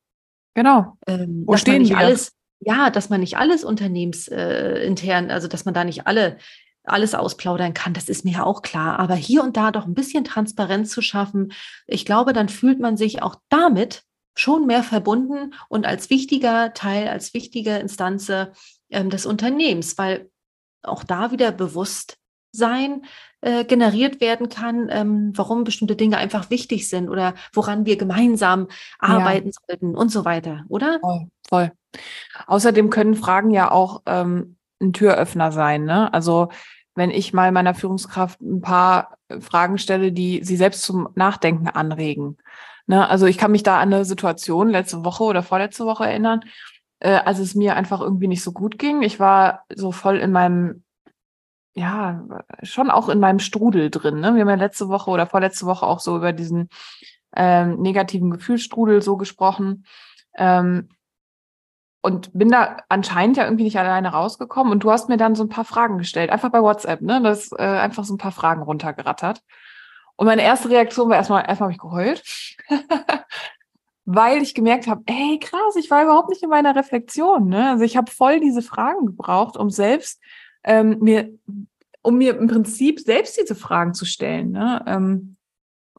Genau. Ähm, wo stehen wir? Alles, ja, dass man nicht alles unternehmensintern, also dass man da nicht alle alles ausplaudern kann, das ist mir ja auch klar. Aber hier und da doch ein bisschen Transparenz zu schaffen, ich glaube, dann fühlt man sich auch damit schon mehr verbunden und als wichtiger Teil, als wichtige Instanz ähm, des Unternehmens, weil auch da wieder Bewusstsein äh, generiert werden kann, ähm, warum bestimmte Dinge einfach wichtig sind oder woran wir gemeinsam arbeiten ja. sollten und so weiter, oder? Voll, voll. Außerdem können Fragen ja auch ähm, ein Türöffner sein. Ne? Also wenn ich mal meiner Führungskraft ein paar Fragen stelle, die sie selbst zum Nachdenken anregen. Ne? Also ich kann mich da an eine Situation letzte Woche oder vorletzte Woche erinnern, äh, als es mir einfach irgendwie nicht so gut ging. Ich war so voll in meinem, ja, schon auch in meinem Strudel drin. Ne? Wir haben ja letzte Woche oder vorletzte Woche auch so über diesen ähm, negativen Gefühlsstrudel so gesprochen. Ähm, und bin da anscheinend ja irgendwie nicht alleine rausgekommen. Und du hast mir dann so ein paar Fragen gestellt, einfach bei WhatsApp, ne? Das äh, einfach so ein paar Fragen runtergerattert. Und meine erste Reaktion war erstmal, erstmal habe ich geheult, weil ich gemerkt habe, ey, krass, ich war überhaupt nicht in meiner Reflexion. Ne? Also ich habe voll diese Fragen gebraucht, um selbst ähm, mir, um mir im Prinzip selbst diese Fragen zu stellen. Ne? Ähm,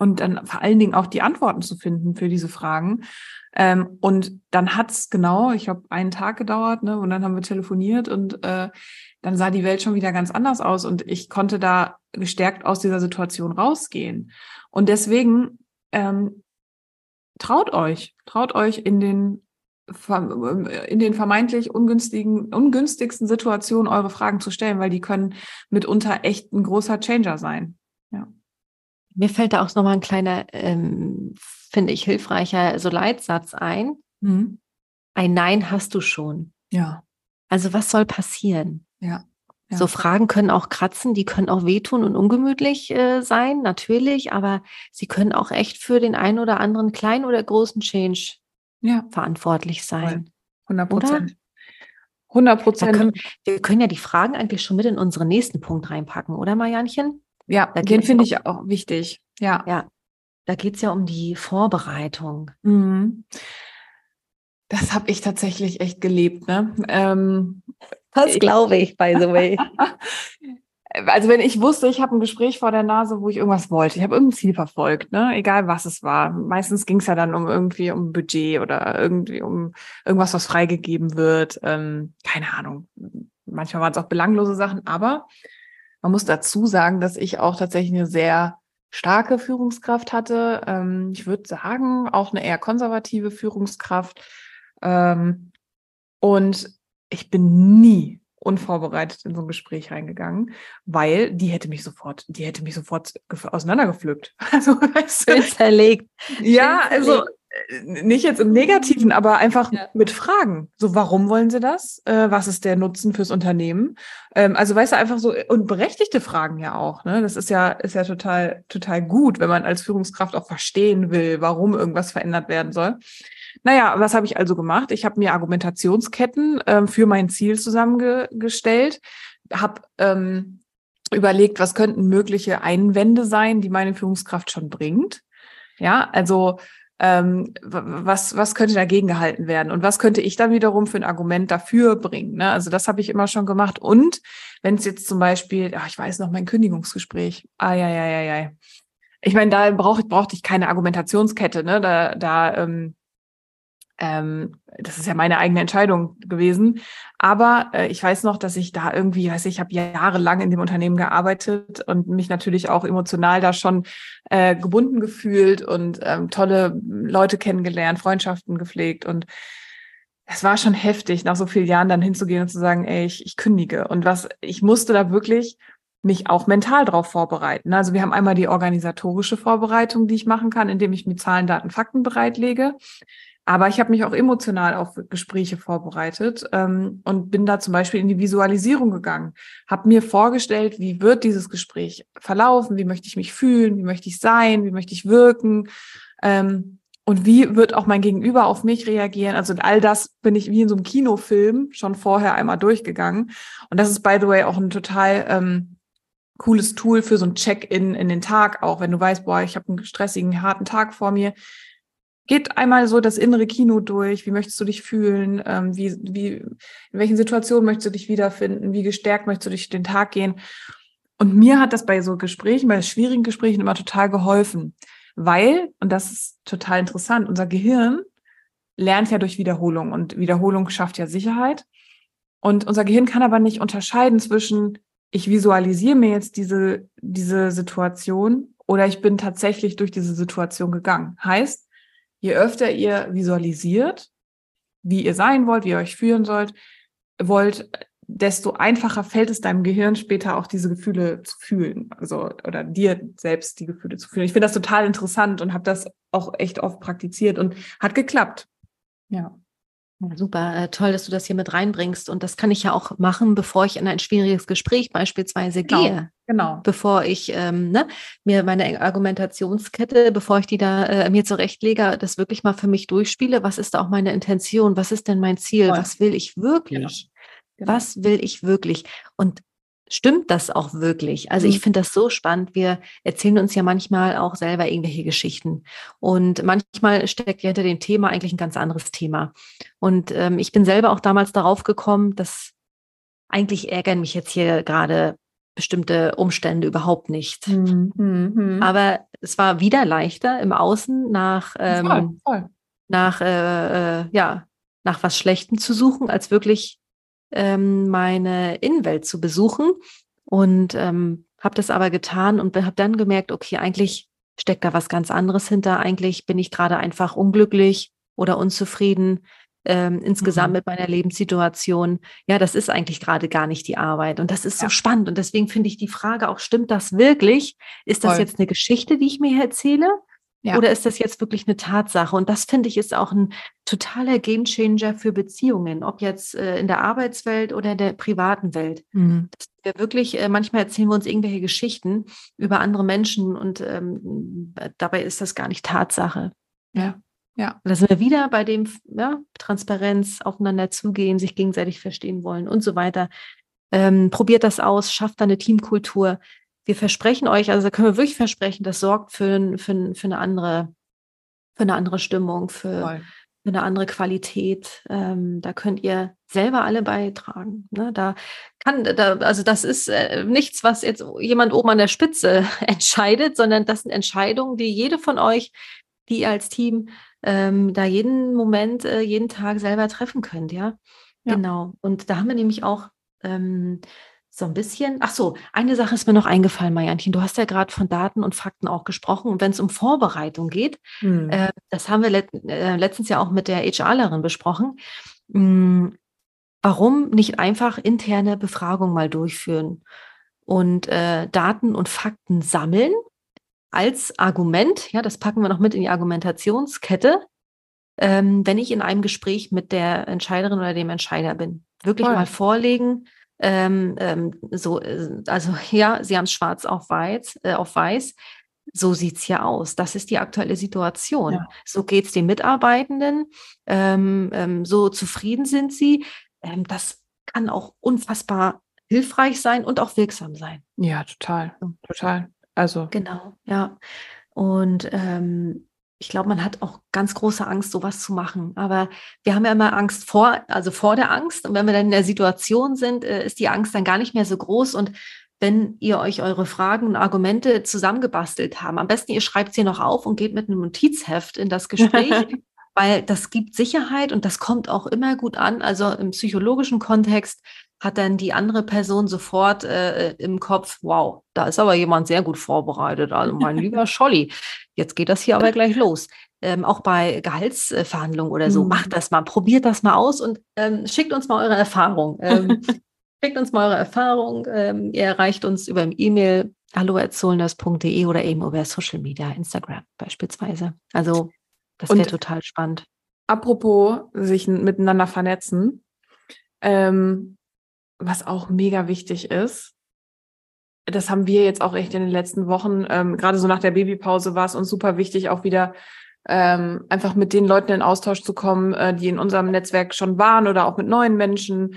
und dann vor allen Dingen auch die Antworten zu finden für diese Fragen. Ähm, und dann hat's genau, ich habe einen Tag gedauert, ne, und dann haben wir telefoniert und äh, dann sah die Welt schon wieder ganz anders aus und ich konnte da gestärkt aus dieser Situation rausgehen. Und deswegen ähm, traut euch, traut euch in den in den vermeintlich ungünstigen, ungünstigsten Situationen eure Fragen zu stellen, weil die können mitunter echt ein großer Changer sein. Ja. Mir fällt da auch nochmal ein kleiner ähm, finde ich, hilfreicher so Leitsatz ein. Mhm. Ein Nein hast du schon. Ja. Also was soll passieren? Ja. ja. So Fragen können auch kratzen, die können auch wehtun und ungemütlich äh, sein, natürlich, aber sie können auch echt für den einen oder anderen kleinen oder großen Change ja. verantwortlich sein. 100 Prozent. 100 Prozent. wir können ja die Fragen eigentlich schon mit in unseren nächsten Punkt reinpacken, oder Marianchen? Ja, den finde ich auch wichtig. Ja. Ja, da geht es ja um die Vorbereitung. Mhm. Das habe ich tatsächlich echt gelebt. Ne? Ähm, das glaube ich, by the way. also wenn ich wusste, ich habe ein Gespräch vor der Nase, wo ich irgendwas wollte, ich habe irgendein Ziel verfolgt, ne? egal was es war. Meistens ging es ja dann um irgendwie um Budget oder irgendwie um irgendwas, was freigegeben wird. Ähm, keine Ahnung. Manchmal waren es auch belanglose Sachen, aber man muss dazu sagen, dass ich auch tatsächlich eine sehr starke Führungskraft hatte. Ähm, ich würde sagen, auch eine eher konservative Führungskraft. Ähm, und ich bin nie unvorbereitet in so ein Gespräch reingegangen, weil die hätte mich sofort, die hätte mich sofort auseinandergepflückt. Also weißt du, zerlegt. Ja, also nicht jetzt im Negativen, aber einfach ja. mit Fragen. So, warum wollen Sie das? Äh, was ist der Nutzen fürs Unternehmen? Ähm, also weißt du, einfach so, und berechtigte Fragen ja auch. Ne? Das ist ja, ist ja total, total gut, wenn man als Führungskraft auch verstehen will, warum irgendwas verändert werden soll. Naja, was habe ich also gemacht? Ich habe mir Argumentationsketten ähm, für mein Ziel zusammengestellt, habe ähm, überlegt, was könnten mögliche Einwände sein, die meine Führungskraft schon bringt. Ja, also ähm, was, was könnte dagegen gehalten werden und was könnte ich dann wiederum für ein Argument dafür bringen. Ne? Also das habe ich immer schon gemacht. Und wenn es jetzt zum Beispiel, ach, ich weiß noch, mein Kündigungsgespräch, ah ja, ja, ja, ja. Ich meine, da brauch, brauchte ich keine Argumentationskette, ne? Da, da ähm, ähm, das ist ja meine eigene Entscheidung gewesen. Aber äh, ich weiß noch, dass ich da irgendwie, weiß ich, ich habe jahrelang in dem Unternehmen gearbeitet und mich natürlich auch emotional da schon äh, gebunden gefühlt und ähm, tolle Leute kennengelernt, Freundschaften gepflegt und es war schon heftig, nach so vielen Jahren dann hinzugehen und zu sagen, ey, ich, ich kündige. Und was, ich musste da wirklich mich auch mental darauf vorbereiten. Also wir haben einmal die organisatorische Vorbereitung, die ich machen kann, indem ich mir Zahlen, Daten, Fakten bereitlege. Aber ich habe mich auch emotional auf Gespräche vorbereitet ähm, und bin da zum Beispiel in die Visualisierung gegangen, habe mir vorgestellt, wie wird dieses Gespräch verlaufen, wie möchte ich mich fühlen, wie möchte ich sein, wie möchte ich wirken ähm, und wie wird auch mein Gegenüber auf mich reagieren. Also all das bin ich wie in so einem Kinofilm schon vorher einmal durchgegangen. Und das ist, by the way, auch ein total ähm, cooles Tool für so ein Check-in in den Tag, auch wenn du weißt, boah, ich habe einen stressigen, harten Tag vor mir geht einmal so das innere Kino durch. Wie möchtest du dich fühlen? Ähm, wie, wie, in welchen Situationen möchtest du dich wiederfinden? Wie gestärkt möchtest du durch den Tag gehen? Und mir hat das bei so Gesprächen, bei schwierigen Gesprächen immer total geholfen, weil, und das ist total interessant, unser Gehirn lernt ja durch Wiederholung und Wiederholung schafft ja Sicherheit. Und unser Gehirn kann aber nicht unterscheiden zwischen, ich visualisiere mir jetzt diese, diese Situation oder ich bin tatsächlich durch diese Situation gegangen. Heißt, je öfter ihr visualisiert, wie ihr sein wollt, wie ihr euch fühlen sollt, wollt, desto einfacher fällt es deinem Gehirn später auch diese Gefühle zu fühlen, also oder dir selbst die Gefühle zu fühlen. Ich finde das total interessant und habe das auch echt oft praktiziert und hat geklappt. Ja. Ja, super, äh, toll, dass du das hier mit reinbringst. Und das kann ich ja auch machen, bevor ich in ein schwieriges Gespräch beispielsweise genau, gehe. Genau. Bevor ich ähm, ne, mir meine Argumentationskette, bevor ich die da äh, mir zurechtlege, das wirklich mal für mich durchspiele. Was ist da auch meine Intention? Was ist denn mein Ziel? Voll. Was will ich wirklich? Genau. Genau. Was will ich wirklich? Und stimmt das auch wirklich? Also ich mhm. finde das so spannend. Wir erzählen uns ja manchmal auch selber irgendwelche Geschichten. Und manchmal steckt ja hinter dem Thema eigentlich ein ganz anderes Thema. Und ähm, ich bin selber auch damals darauf gekommen, dass eigentlich ärgern mich jetzt hier gerade bestimmte Umstände überhaupt nicht. Mhm. mhm. Aber es war wieder leichter im Außen nach, ähm, voll, voll. nach, äh, äh, ja, nach was Schlechtem zu suchen, als wirklich ähm, meine Innenwelt zu besuchen und ähm, habe das aber getan und habe dann gemerkt, okay, eigentlich steckt da was ganz anderes hinter. Eigentlich bin ich gerade einfach unglücklich oder unzufrieden ähm, insgesamt mhm. mit meiner Lebenssituation. Ja, das ist eigentlich gerade gar nicht die Arbeit. Und das ist so ja. spannend. Und deswegen finde ich die Frage auch, stimmt das wirklich? Ist das Voll. jetzt eine Geschichte, die ich mir erzähle? Ja. Oder ist das jetzt wirklich eine Tatsache? Und das finde ich ist auch ein totaler Gamechanger für Beziehungen, ob jetzt äh, in der Arbeitswelt oder in der privaten Welt. Mhm. wir wirklich, äh, manchmal erzählen wir uns irgendwelche Geschichten über andere Menschen und ähm, dabei ist das gar nicht Tatsache. Ja. Ja. Da sind wir wieder bei dem ja, Transparenz, aufeinander zugehen, sich gegenseitig verstehen wollen und so weiter. Ähm, probiert das aus, schafft da eine Teamkultur wir versprechen euch, also da können wir wirklich versprechen, das sorgt für, für, für, eine, andere, für eine andere Stimmung, für, eine andere Qualität. Ähm, da könnt ihr selber alle beitragen. Ne? Da kann, da, also das ist äh, nichts, was jetzt jemand oben an der Spitze entscheidet, sondern das sind Entscheidungen, die jede von euch, die ihr als Team ähm, da jeden Moment, äh, jeden Tag selber treffen könnt, ja? ja. Genau. Und da haben wir nämlich auch ähm, so ein bisschen, ach so, eine Sache ist mir noch eingefallen, Marianchen. Du hast ja gerade von Daten und Fakten auch gesprochen. Und wenn es um Vorbereitung geht, hm. äh, das haben wir let äh, letztens ja auch mit der HRlerin besprochen. Hm, warum nicht einfach interne Befragungen mal durchführen und äh, Daten und Fakten sammeln als Argument? Ja, das packen wir noch mit in die Argumentationskette. Ähm, wenn ich in einem Gespräch mit der Entscheiderin oder dem Entscheider bin, wirklich Voll. mal vorlegen, ähm, ähm, so, äh, also ja, sie haben es schwarz auf weiß, äh, auf weiß. So sieht es ja aus. Das ist die aktuelle Situation. Ja. So geht es den Mitarbeitenden. Ähm, ähm, so zufrieden sind sie. Ähm, das kann auch unfassbar hilfreich sein und auch wirksam sein. Ja, total. Total. Also. Genau, ja. Und ähm, ich glaube, man hat auch ganz große Angst, sowas zu machen. Aber wir haben ja immer Angst vor, also vor der Angst. Und wenn wir dann in der Situation sind, äh, ist die Angst dann gar nicht mehr so groß. Und wenn ihr euch eure Fragen und Argumente zusammengebastelt haben, am besten ihr schreibt sie noch auf und geht mit einem Notizheft in das Gespräch. weil das gibt Sicherheit und das kommt auch immer gut an. Also im psychologischen Kontext hat dann die andere Person sofort äh, im Kopf, wow, da ist aber jemand sehr gut vorbereitet. Also mein lieber Scholli, jetzt geht das hier aber gleich los. Ähm, auch bei Gehaltsverhandlungen oder so, mhm. macht das mal, probiert das mal aus und ähm, schickt uns mal eure Erfahrung. Ähm, schickt uns mal eure Erfahrung. Ähm, ihr erreicht uns über E-Mail hallo.zollners.de oder eben über Social Media, Instagram beispielsweise. Also das wäre total spannend. Apropos sich miteinander vernetzen, ähm, was auch mega wichtig ist, das haben wir jetzt auch echt in den letzten Wochen, ähm, gerade so nach der Babypause war es uns super wichtig, auch wieder ähm, einfach mit den Leuten in Austausch zu kommen, äh, die in unserem Netzwerk schon waren oder auch mit neuen Menschen.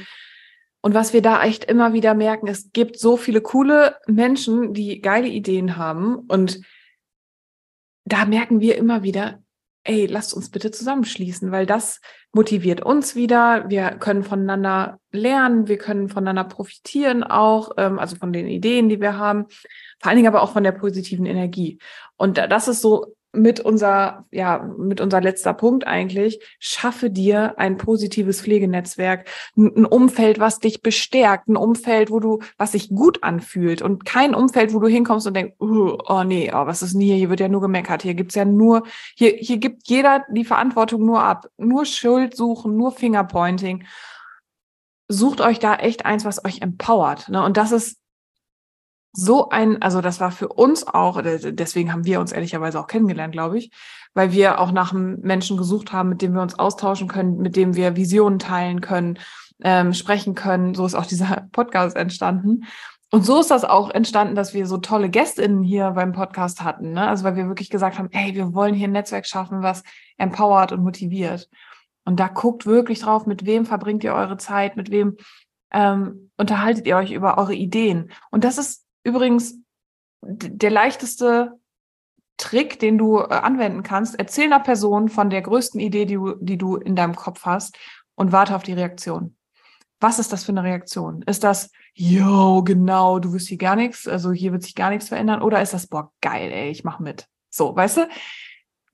Und was wir da echt immer wieder merken, es gibt so viele coole Menschen, die geile Ideen haben. Und da merken wir immer wieder, ey, lasst uns bitte zusammenschließen, weil das motiviert uns wieder. Wir können voneinander lernen, wir können voneinander profitieren auch, ähm, also von den Ideen, die wir haben, vor allen Dingen aber auch von der positiven Energie. Und das ist so mit unser, ja, mit unser letzter Punkt eigentlich, schaffe dir ein positives Pflegenetzwerk, ein Umfeld, was dich bestärkt, ein Umfeld, wo du, was sich gut anfühlt und kein Umfeld, wo du hinkommst und denkst, uh, oh nee, oh, was ist denn hier? Hier wird ja nur gemeckert. Hier gibt's ja nur, hier, hier gibt jeder die Verantwortung nur ab. Nur Schuld suchen, nur Fingerpointing. Sucht euch da echt eins, was euch empowert. Ne? Und das ist so ein, also das war für uns auch, deswegen haben wir uns ehrlicherweise auch kennengelernt, glaube ich, weil wir auch nach einem Menschen gesucht haben, mit dem wir uns austauschen können, mit dem wir Visionen teilen können, ähm, sprechen können. So ist auch dieser Podcast entstanden. Und so ist das auch entstanden, dass wir so tolle GästInnen hier beim Podcast hatten. Ne? Also weil wir wirklich gesagt haben, ey, wir wollen hier ein Netzwerk schaffen, was empowert und motiviert. Und da guckt wirklich drauf, mit wem verbringt ihr eure Zeit, mit wem ähm, unterhaltet ihr euch über eure Ideen. Und das ist Übrigens, der leichteste Trick, den du äh, anwenden kannst, erzähl einer Person von der größten Idee, die du, die du in deinem Kopf hast und warte auf die Reaktion. Was ist das für eine Reaktion? Ist das, yo, genau, du wirst hier gar nichts, also hier wird sich gar nichts verändern? Oder ist das, boah, geil, ey, ich mach mit. So, weißt du?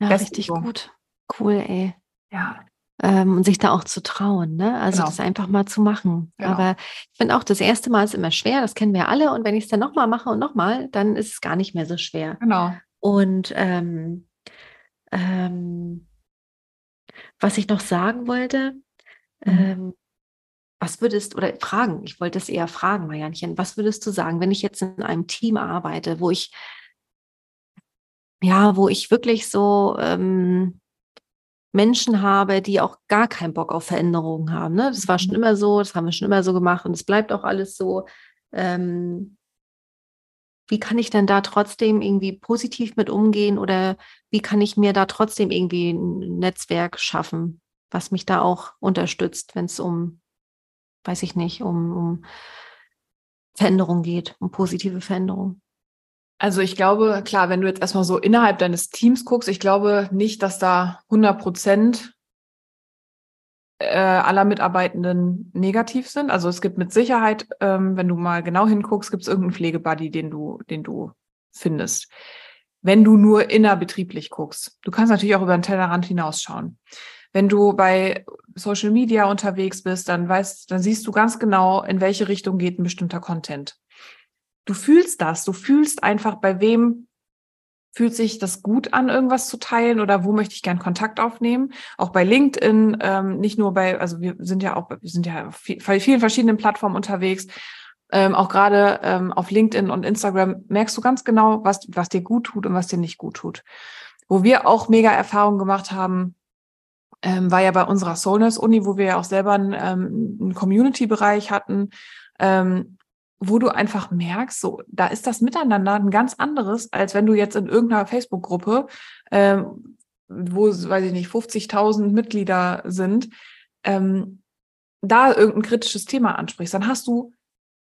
Ja, richtig gut. Cool, ey. Ja ähm, und sich da auch zu trauen, ne? Also genau. das einfach mal zu machen. Genau. Aber ich finde auch, das erste Mal ist immer schwer, das kennen wir alle. Und wenn ich es dann nochmal mache und nochmal, dann ist es gar nicht mehr so schwer. Genau. Und ähm, ähm, was ich noch sagen wollte, mhm. ähm, was würdest, oder fragen, ich wollte es eher fragen, Marianchen, was würdest du sagen, wenn ich jetzt in einem Team arbeite, wo ich, ja, wo ich wirklich so, ähm, Menschen habe, die auch gar keinen Bock auf Veränderungen haben. Ne? Das war schon mhm. immer so, das haben wir schon immer so gemacht und es bleibt auch alles so. Ähm, wie kann ich denn da trotzdem irgendwie positiv mit umgehen oder wie kann ich mir da trotzdem irgendwie ein Netzwerk schaffen, was mich da auch unterstützt, wenn es um, weiß ich nicht, um, um Veränderung geht, um positive Veränderung? Also ich glaube, klar, wenn du jetzt erstmal so innerhalb deines Teams guckst, ich glaube nicht, dass da 100 Prozent äh, aller Mitarbeitenden negativ sind. Also es gibt mit Sicherheit, ähm, wenn du mal genau hinguckst, gibt es irgendeinen Pflegebuddy, den du, den du findest. Wenn du nur innerbetrieblich guckst. Du kannst natürlich auch über den Tellerrand hinausschauen. Wenn du bei Social Media unterwegs bist, dann weißt, dann siehst du ganz genau, in welche Richtung geht ein bestimmter Content. Du fühlst das, du fühlst einfach, bei wem fühlt sich das gut an, irgendwas zu teilen oder wo möchte ich gern Kontakt aufnehmen? Auch bei LinkedIn, ähm, nicht nur bei, also wir sind ja auch, wir sind ja auf vielen verschiedenen Plattformen unterwegs. Ähm, auch gerade ähm, auf LinkedIn und Instagram merkst du ganz genau, was, was dir gut tut und was dir nicht gut tut. Wo wir auch mega Erfahrungen gemacht haben, ähm, war ja bei unserer Soulness Uni, wo wir ja auch selber einen, ähm, einen Community-Bereich hatten, ähm, wo du einfach merkst, so, da ist das Miteinander ein ganz anderes, als wenn du jetzt in irgendeiner Facebook-Gruppe, ähm, wo, weiß ich nicht, 50.000 Mitglieder sind, ähm, da irgendein kritisches Thema ansprichst. Dann hast du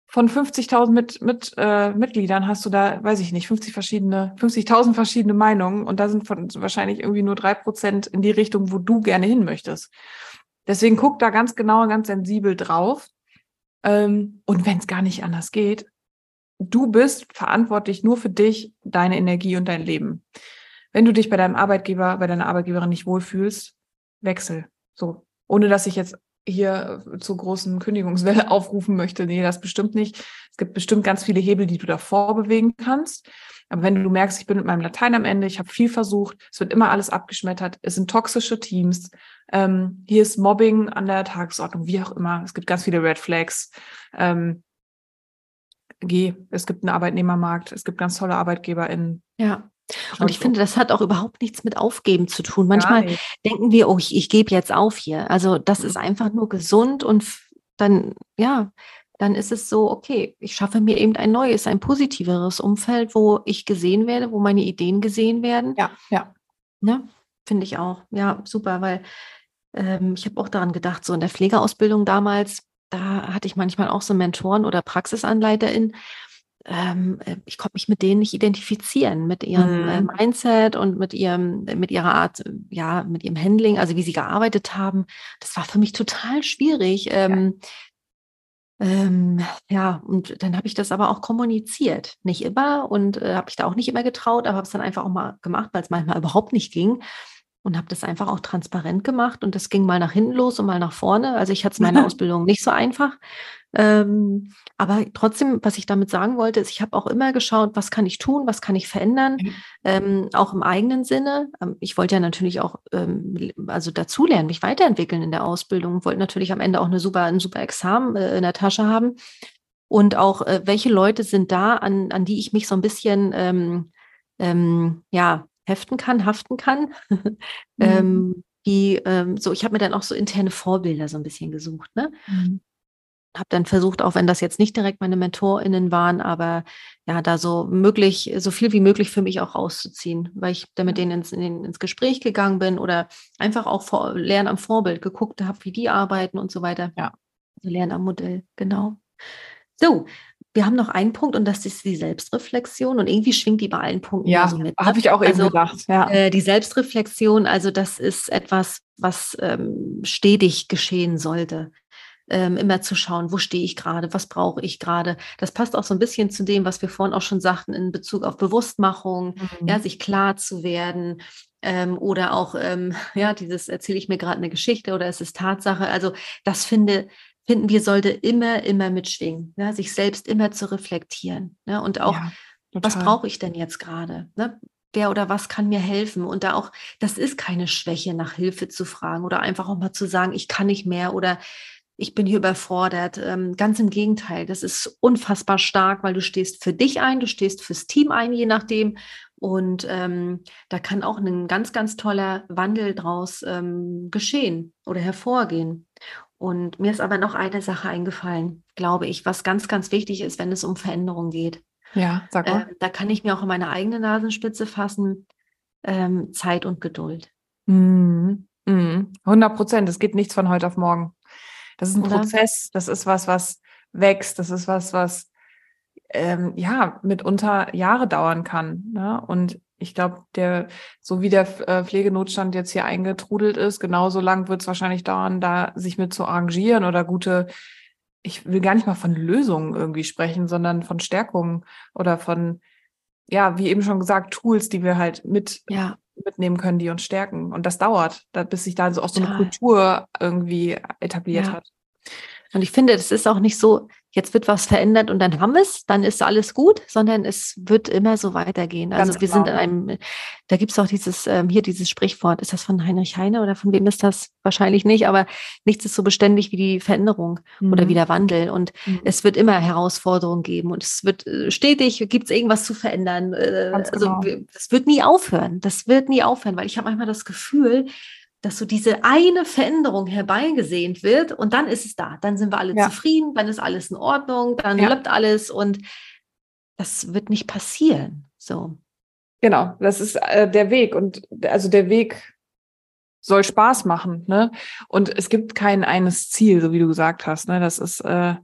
von 50.000 mit, mit, äh, Mitgliedern hast du da, weiß ich nicht, 50 verschiedene, 50.000 verschiedene Meinungen und da sind von wahrscheinlich irgendwie nur drei Prozent in die Richtung, wo du gerne hin möchtest. Deswegen guck da ganz genau und ganz sensibel drauf ähm, und wenn es gar nicht anders geht, du bist verantwortlich nur für dich, deine Energie und dein Leben. Wenn du dich bei deinem Arbeitgeber, bei deiner Arbeitgeberin nicht wohlfühlst, wechsel. So. Ohne dass ich jetzt hier zur großen Kündigungswelle aufrufen möchte. Nee, das bestimmt nicht. Es gibt bestimmt ganz viele Hebel, die du davor bewegen kannst. Aber wenn du merkst, ich bin mit meinem Latein am Ende, ich habe viel versucht, es wird immer alles abgeschmettert, es sind toxische Teams, ähm, hier ist Mobbing an der Tagesordnung, wie auch immer. Es gibt ganz viele Red Flags. Ähm, geh, es gibt einen Arbeitnehmermarkt, es gibt ganz tolle ArbeitgeberInnen. Ja. Und ich finde, das hat auch überhaupt nichts mit Aufgeben zu tun. Manchmal denken wir, oh, ich, ich gebe jetzt auf hier. Also das ist mhm. einfach nur gesund und dann, ja, dann ist es so, okay, ich schaffe mir eben ein neues, ein positiveres Umfeld, wo ich gesehen werde, wo meine Ideen gesehen werden. Ja, ja. Ne? Finde ich auch. Ja, super, weil ähm, ich habe auch daran gedacht, so in der Pflegeausbildung damals, da hatte ich manchmal auch so Mentoren oder PraxisanleiterInnen. Ähm, äh, ich konnte mich mit denen nicht identifizieren, mit ihrem äh, mhm. Mindset und mit ihrem, mit ihrer Art, ja, mit ihrem Handling, also wie sie gearbeitet haben. Das war für mich total schwierig. Ähm, ja. Ähm, ja, und dann habe ich das aber auch kommuniziert. Nicht immer und äh, habe ich da auch nicht immer getraut, aber habe es dann einfach auch mal gemacht, weil es manchmal überhaupt nicht ging und habe das einfach auch transparent gemacht und das ging mal nach hinten los und mal nach vorne. Also ich hatte es meine Ausbildung nicht so einfach. Ähm, aber trotzdem, was ich damit sagen wollte, ist, ich habe auch immer geschaut, was kann ich tun, was kann ich verändern, ähm, auch im eigenen Sinne. Ähm, ich wollte ja natürlich auch ähm, also dazulernen, mich weiterentwickeln in der Ausbildung, wollte natürlich am Ende auch eine super, ein super Examen äh, in der Tasche haben. Und auch, äh, welche Leute sind da, an, an die ich mich so ein bisschen ähm, ähm, ja, heften kann, haften kann. Mhm. ähm, die, ähm, so, ich habe mir dann auch so interne Vorbilder so ein bisschen gesucht, ne? Mhm. Habe dann versucht, auch wenn das jetzt nicht direkt meine MentorInnen waren, aber ja, da so möglich, so viel wie möglich für mich auch rauszuziehen, weil ich da mit denen ins, in, ins Gespräch gegangen bin oder einfach auch vor, Lernen am Vorbild geguckt habe, wie die arbeiten und so weiter. Ja. Also Lernen am Modell, genau. So, wir haben noch einen Punkt und das ist die Selbstreflexion und irgendwie schwingt die bei allen Punkten ja, so mit. Ne? Habe ich auch also, eben gedacht. Ja. Äh, die Selbstreflexion, also das ist etwas, was ähm, stetig geschehen sollte. Ähm, immer zu schauen, wo stehe ich gerade, was brauche ich gerade. Das passt auch so ein bisschen zu dem, was wir vorhin auch schon sagten in Bezug auf Bewusstmachung, mhm. ja, sich klar zu werden, ähm, oder auch, ähm, ja, dieses erzähle ich mir gerade eine Geschichte oder es ist Tatsache. Also das finde, finden wir, sollte immer, immer mitschwingen, ne? sich selbst immer zu reflektieren. Ne? Und auch, ja, was brauche ich denn jetzt gerade? Ne? Wer oder was kann mir helfen? Und da auch, das ist keine Schwäche, nach Hilfe zu fragen oder einfach auch mal zu sagen, ich kann nicht mehr oder ich bin hier überfordert. Ähm, ganz im Gegenteil, das ist unfassbar stark, weil du stehst für dich ein, du stehst fürs Team ein, je nachdem. Und ähm, da kann auch ein ganz, ganz toller Wandel draus ähm, geschehen oder hervorgehen. Und mir ist aber noch eine Sache eingefallen, glaube ich, was ganz, ganz wichtig ist, wenn es um Veränderung geht. Ja, sag mal. Äh, da kann ich mir auch in meine eigene Nasenspitze fassen. Ähm, Zeit und Geduld. Mhm. Mhm. 100 Prozent. Es geht nichts von heute auf morgen. Das ist ein Oder? Prozess. Das ist was, was wächst. Das ist was, was ähm, ja mitunter Jahre dauern kann. Ne? Und ich glaube, der, so wie der äh, Pflegenotstand jetzt hier eingetrudelt ist, genauso lang wird es wahrscheinlich dauern, da sich mit zu arrangieren oder gute, ich will gar nicht mal von Lösungen irgendwie sprechen, sondern von Stärkungen oder von, ja, wie eben schon gesagt, Tools, die wir halt mit ja. mitnehmen können, die uns stärken. Und das dauert, da, bis sich da so auch so eine Kultur irgendwie etabliert ja. hat. Und ich finde, das ist auch nicht so, jetzt wird was verändert und dann haben wir es, dann ist alles gut, sondern es wird immer so weitergehen. Also Ganz wir genau. sind in einem, da gibt es auch dieses, ähm, hier dieses Sprichwort, ist das von Heinrich Heine oder von wem ist das? Wahrscheinlich nicht, aber nichts ist so beständig wie die Veränderung mhm. oder wie der Wandel. Und mhm. es wird immer Herausforderungen geben und es wird äh, stetig, gibt es irgendwas zu verändern. Äh, also genau. es wird nie aufhören. Das wird nie aufhören, weil ich habe manchmal das Gefühl, dass so diese eine Veränderung herbeigesehnt wird und dann ist es da. Dann sind wir alle ja. zufrieden, dann ist alles in Ordnung, dann ja. läuft alles und das wird nicht passieren. So. Genau, das ist äh, der Weg und also der Weg soll Spaß machen, ne? Und es gibt kein eines Ziel, so wie du gesagt hast, ne? Das ist äh,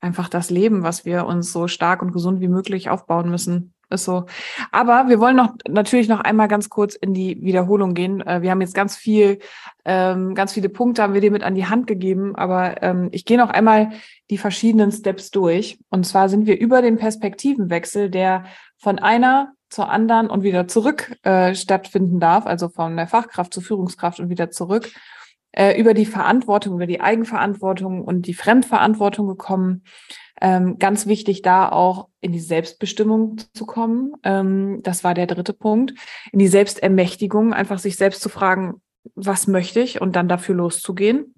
einfach das Leben, was wir uns so stark und gesund wie möglich aufbauen müssen. Ist so. Aber wir wollen noch natürlich noch einmal ganz kurz in die Wiederholung gehen. Äh, wir haben jetzt ganz viel, ähm, ganz viele Punkte haben wir dir mit an die Hand gegeben, aber ähm, ich gehe noch einmal die verschiedenen Steps durch. Und zwar sind wir über den Perspektivenwechsel, der von einer zur anderen und wieder zurück äh, stattfinden darf, also von der Fachkraft zur Führungskraft und wieder zurück, äh, über die Verantwortung, über die Eigenverantwortung und die Fremdverantwortung gekommen. Ähm, ganz wichtig, da auch in die Selbstbestimmung zu kommen. Ähm, das war der dritte Punkt. In die Selbstermächtigung, einfach sich selbst zu fragen, was möchte ich und dann dafür loszugehen.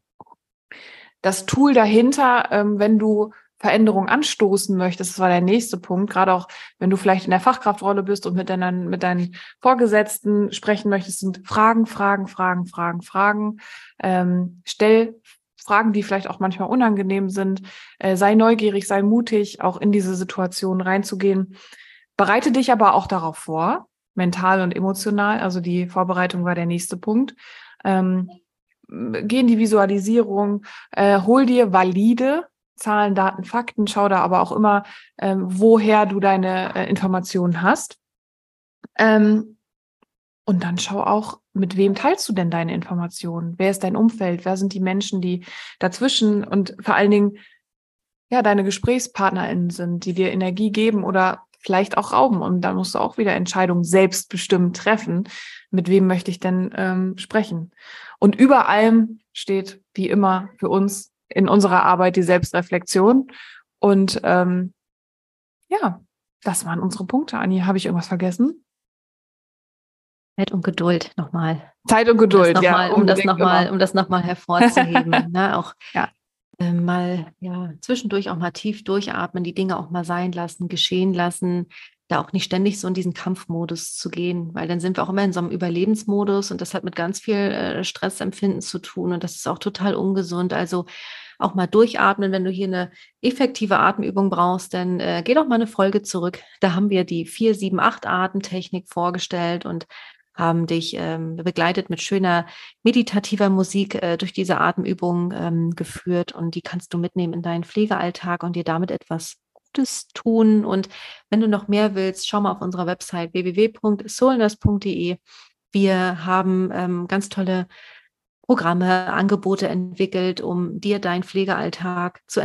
Das Tool dahinter, ähm, wenn du Veränderung anstoßen möchtest, das war der nächste Punkt, gerade auch wenn du vielleicht in der Fachkraftrolle bist und mit deinen, mit deinen Vorgesetzten sprechen möchtest, sind Fragen, Fragen, Fragen, Fragen, Fragen. Ähm, stell Fragen, die vielleicht auch manchmal unangenehm sind. Äh, sei neugierig, sei mutig, auch in diese Situation reinzugehen. Bereite dich aber auch darauf vor, mental und emotional. Also die Vorbereitung war der nächste Punkt. Ähm, geh in die Visualisierung, äh, hol dir valide Zahlen, Daten, Fakten, schau da aber auch immer, ähm, woher du deine äh, Informationen hast. Ähm, und dann schau auch, mit wem teilst du denn deine Informationen? Wer ist dein Umfeld? Wer sind die Menschen, die dazwischen und vor allen Dingen ja deine GesprächspartnerInnen sind, die dir Energie geben oder vielleicht auch rauben? Und dann musst du auch wieder Entscheidungen selbstbestimmt treffen. Mit wem möchte ich denn ähm, sprechen? Und über allem steht, wie immer, für uns in unserer Arbeit die Selbstreflexion. Und ähm, ja, das waren unsere Punkte. Anni, habe ich irgendwas vergessen? Zeit und Geduld nochmal. Zeit und Geduld, um ja. um das nochmal, um das nochmal hervorzuheben. ne? Auch ja. Äh, mal ja, zwischendurch auch mal tief durchatmen, die Dinge auch mal sein lassen, geschehen lassen, da auch nicht ständig so in diesen Kampfmodus zu gehen, weil dann sind wir auch immer in so einem Überlebensmodus und das hat mit ganz viel äh, Stressempfinden zu tun und das ist auch total ungesund. Also auch mal durchatmen, wenn du hier eine effektive Atemübung brauchst, dann äh, geh doch mal eine Folge zurück. Da haben wir die 4-7-8-Atemtechnik vorgestellt und haben dich ähm, begleitet mit schöner meditativer Musik äh, durch diese Atemübung ähm, geführt und die kannst du mitnehmen in deinen Pflegealltag und dir damit etwas Gutes tun. Und wenn du noch mehr willst, schau mal auf unserer Website www.soulnurse.de. Wir haben ähm, ganz tolle Programme, Angebote entwickelt, um dir deinen Pflegealltag zu,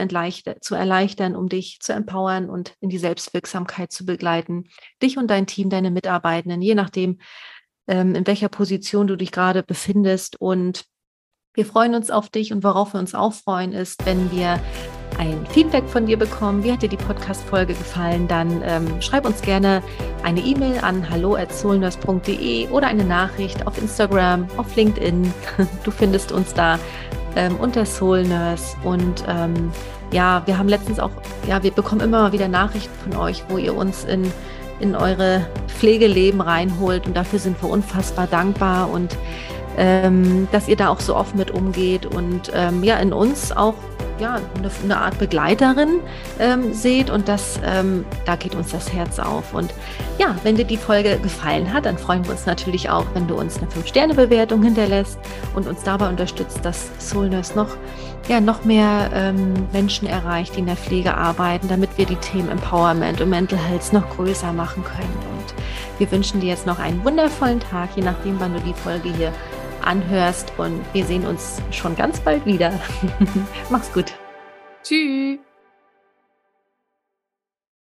zu erleichtern, um dich zu empowern und in die Selbstwirksamkeit zu begleiten. Dich und dein Team, deine Mitarbeitenden, je nachdem, in welcher Position du dich gerade befindest. Und wir freuen uns auf dich und worauf wir uns auch freuen, ist, wenn wir ein Feedback von dir bekommen. Wie hat dir die Podcast-Folge gefallen? Dann ähm, schreib uns gerne eine E-Mail an hallo.soulnurse.de oder eine Nachricht auf Instagram, auf LinkedIn. Du findest uns da ähm, unter Soulnurse. Und ähm, ja, wir haben letztens auch, ja, wir bekommen immer mal wieder Nachrichten von euch, wo ihr uns in in eure Pflegeleben reinholt. Und dafür sind wir unfassbar dankbar und ähm, dass ihr da auch so offen mit umgeht und ähm, ja, in uns auch ja, eine, eine Art Begleiterin ähm, seht und das, ähm, da geht uns das Herz auf. Und ja, wenn dir die Folge gefallen hat, dann freuen wir uns natürlich auch, wenn du uns eine 5-Sterne-Bewertung hinterlässt und uns dabei unterstützt, dass Soulness noch, ja, noch mehr ähm, Menschen erreicht, die in der Pflege arbeiten, damit wir die Themen Empowerment und Mental Health noch größer machen können. Und Wir wünschen dir jetzt noch einen wundervollen Tag, je nachdem, wann du die Folge hier anhörst. Und wir sehen uns schon ganz bald wieder. Mach's gut. Tschüss.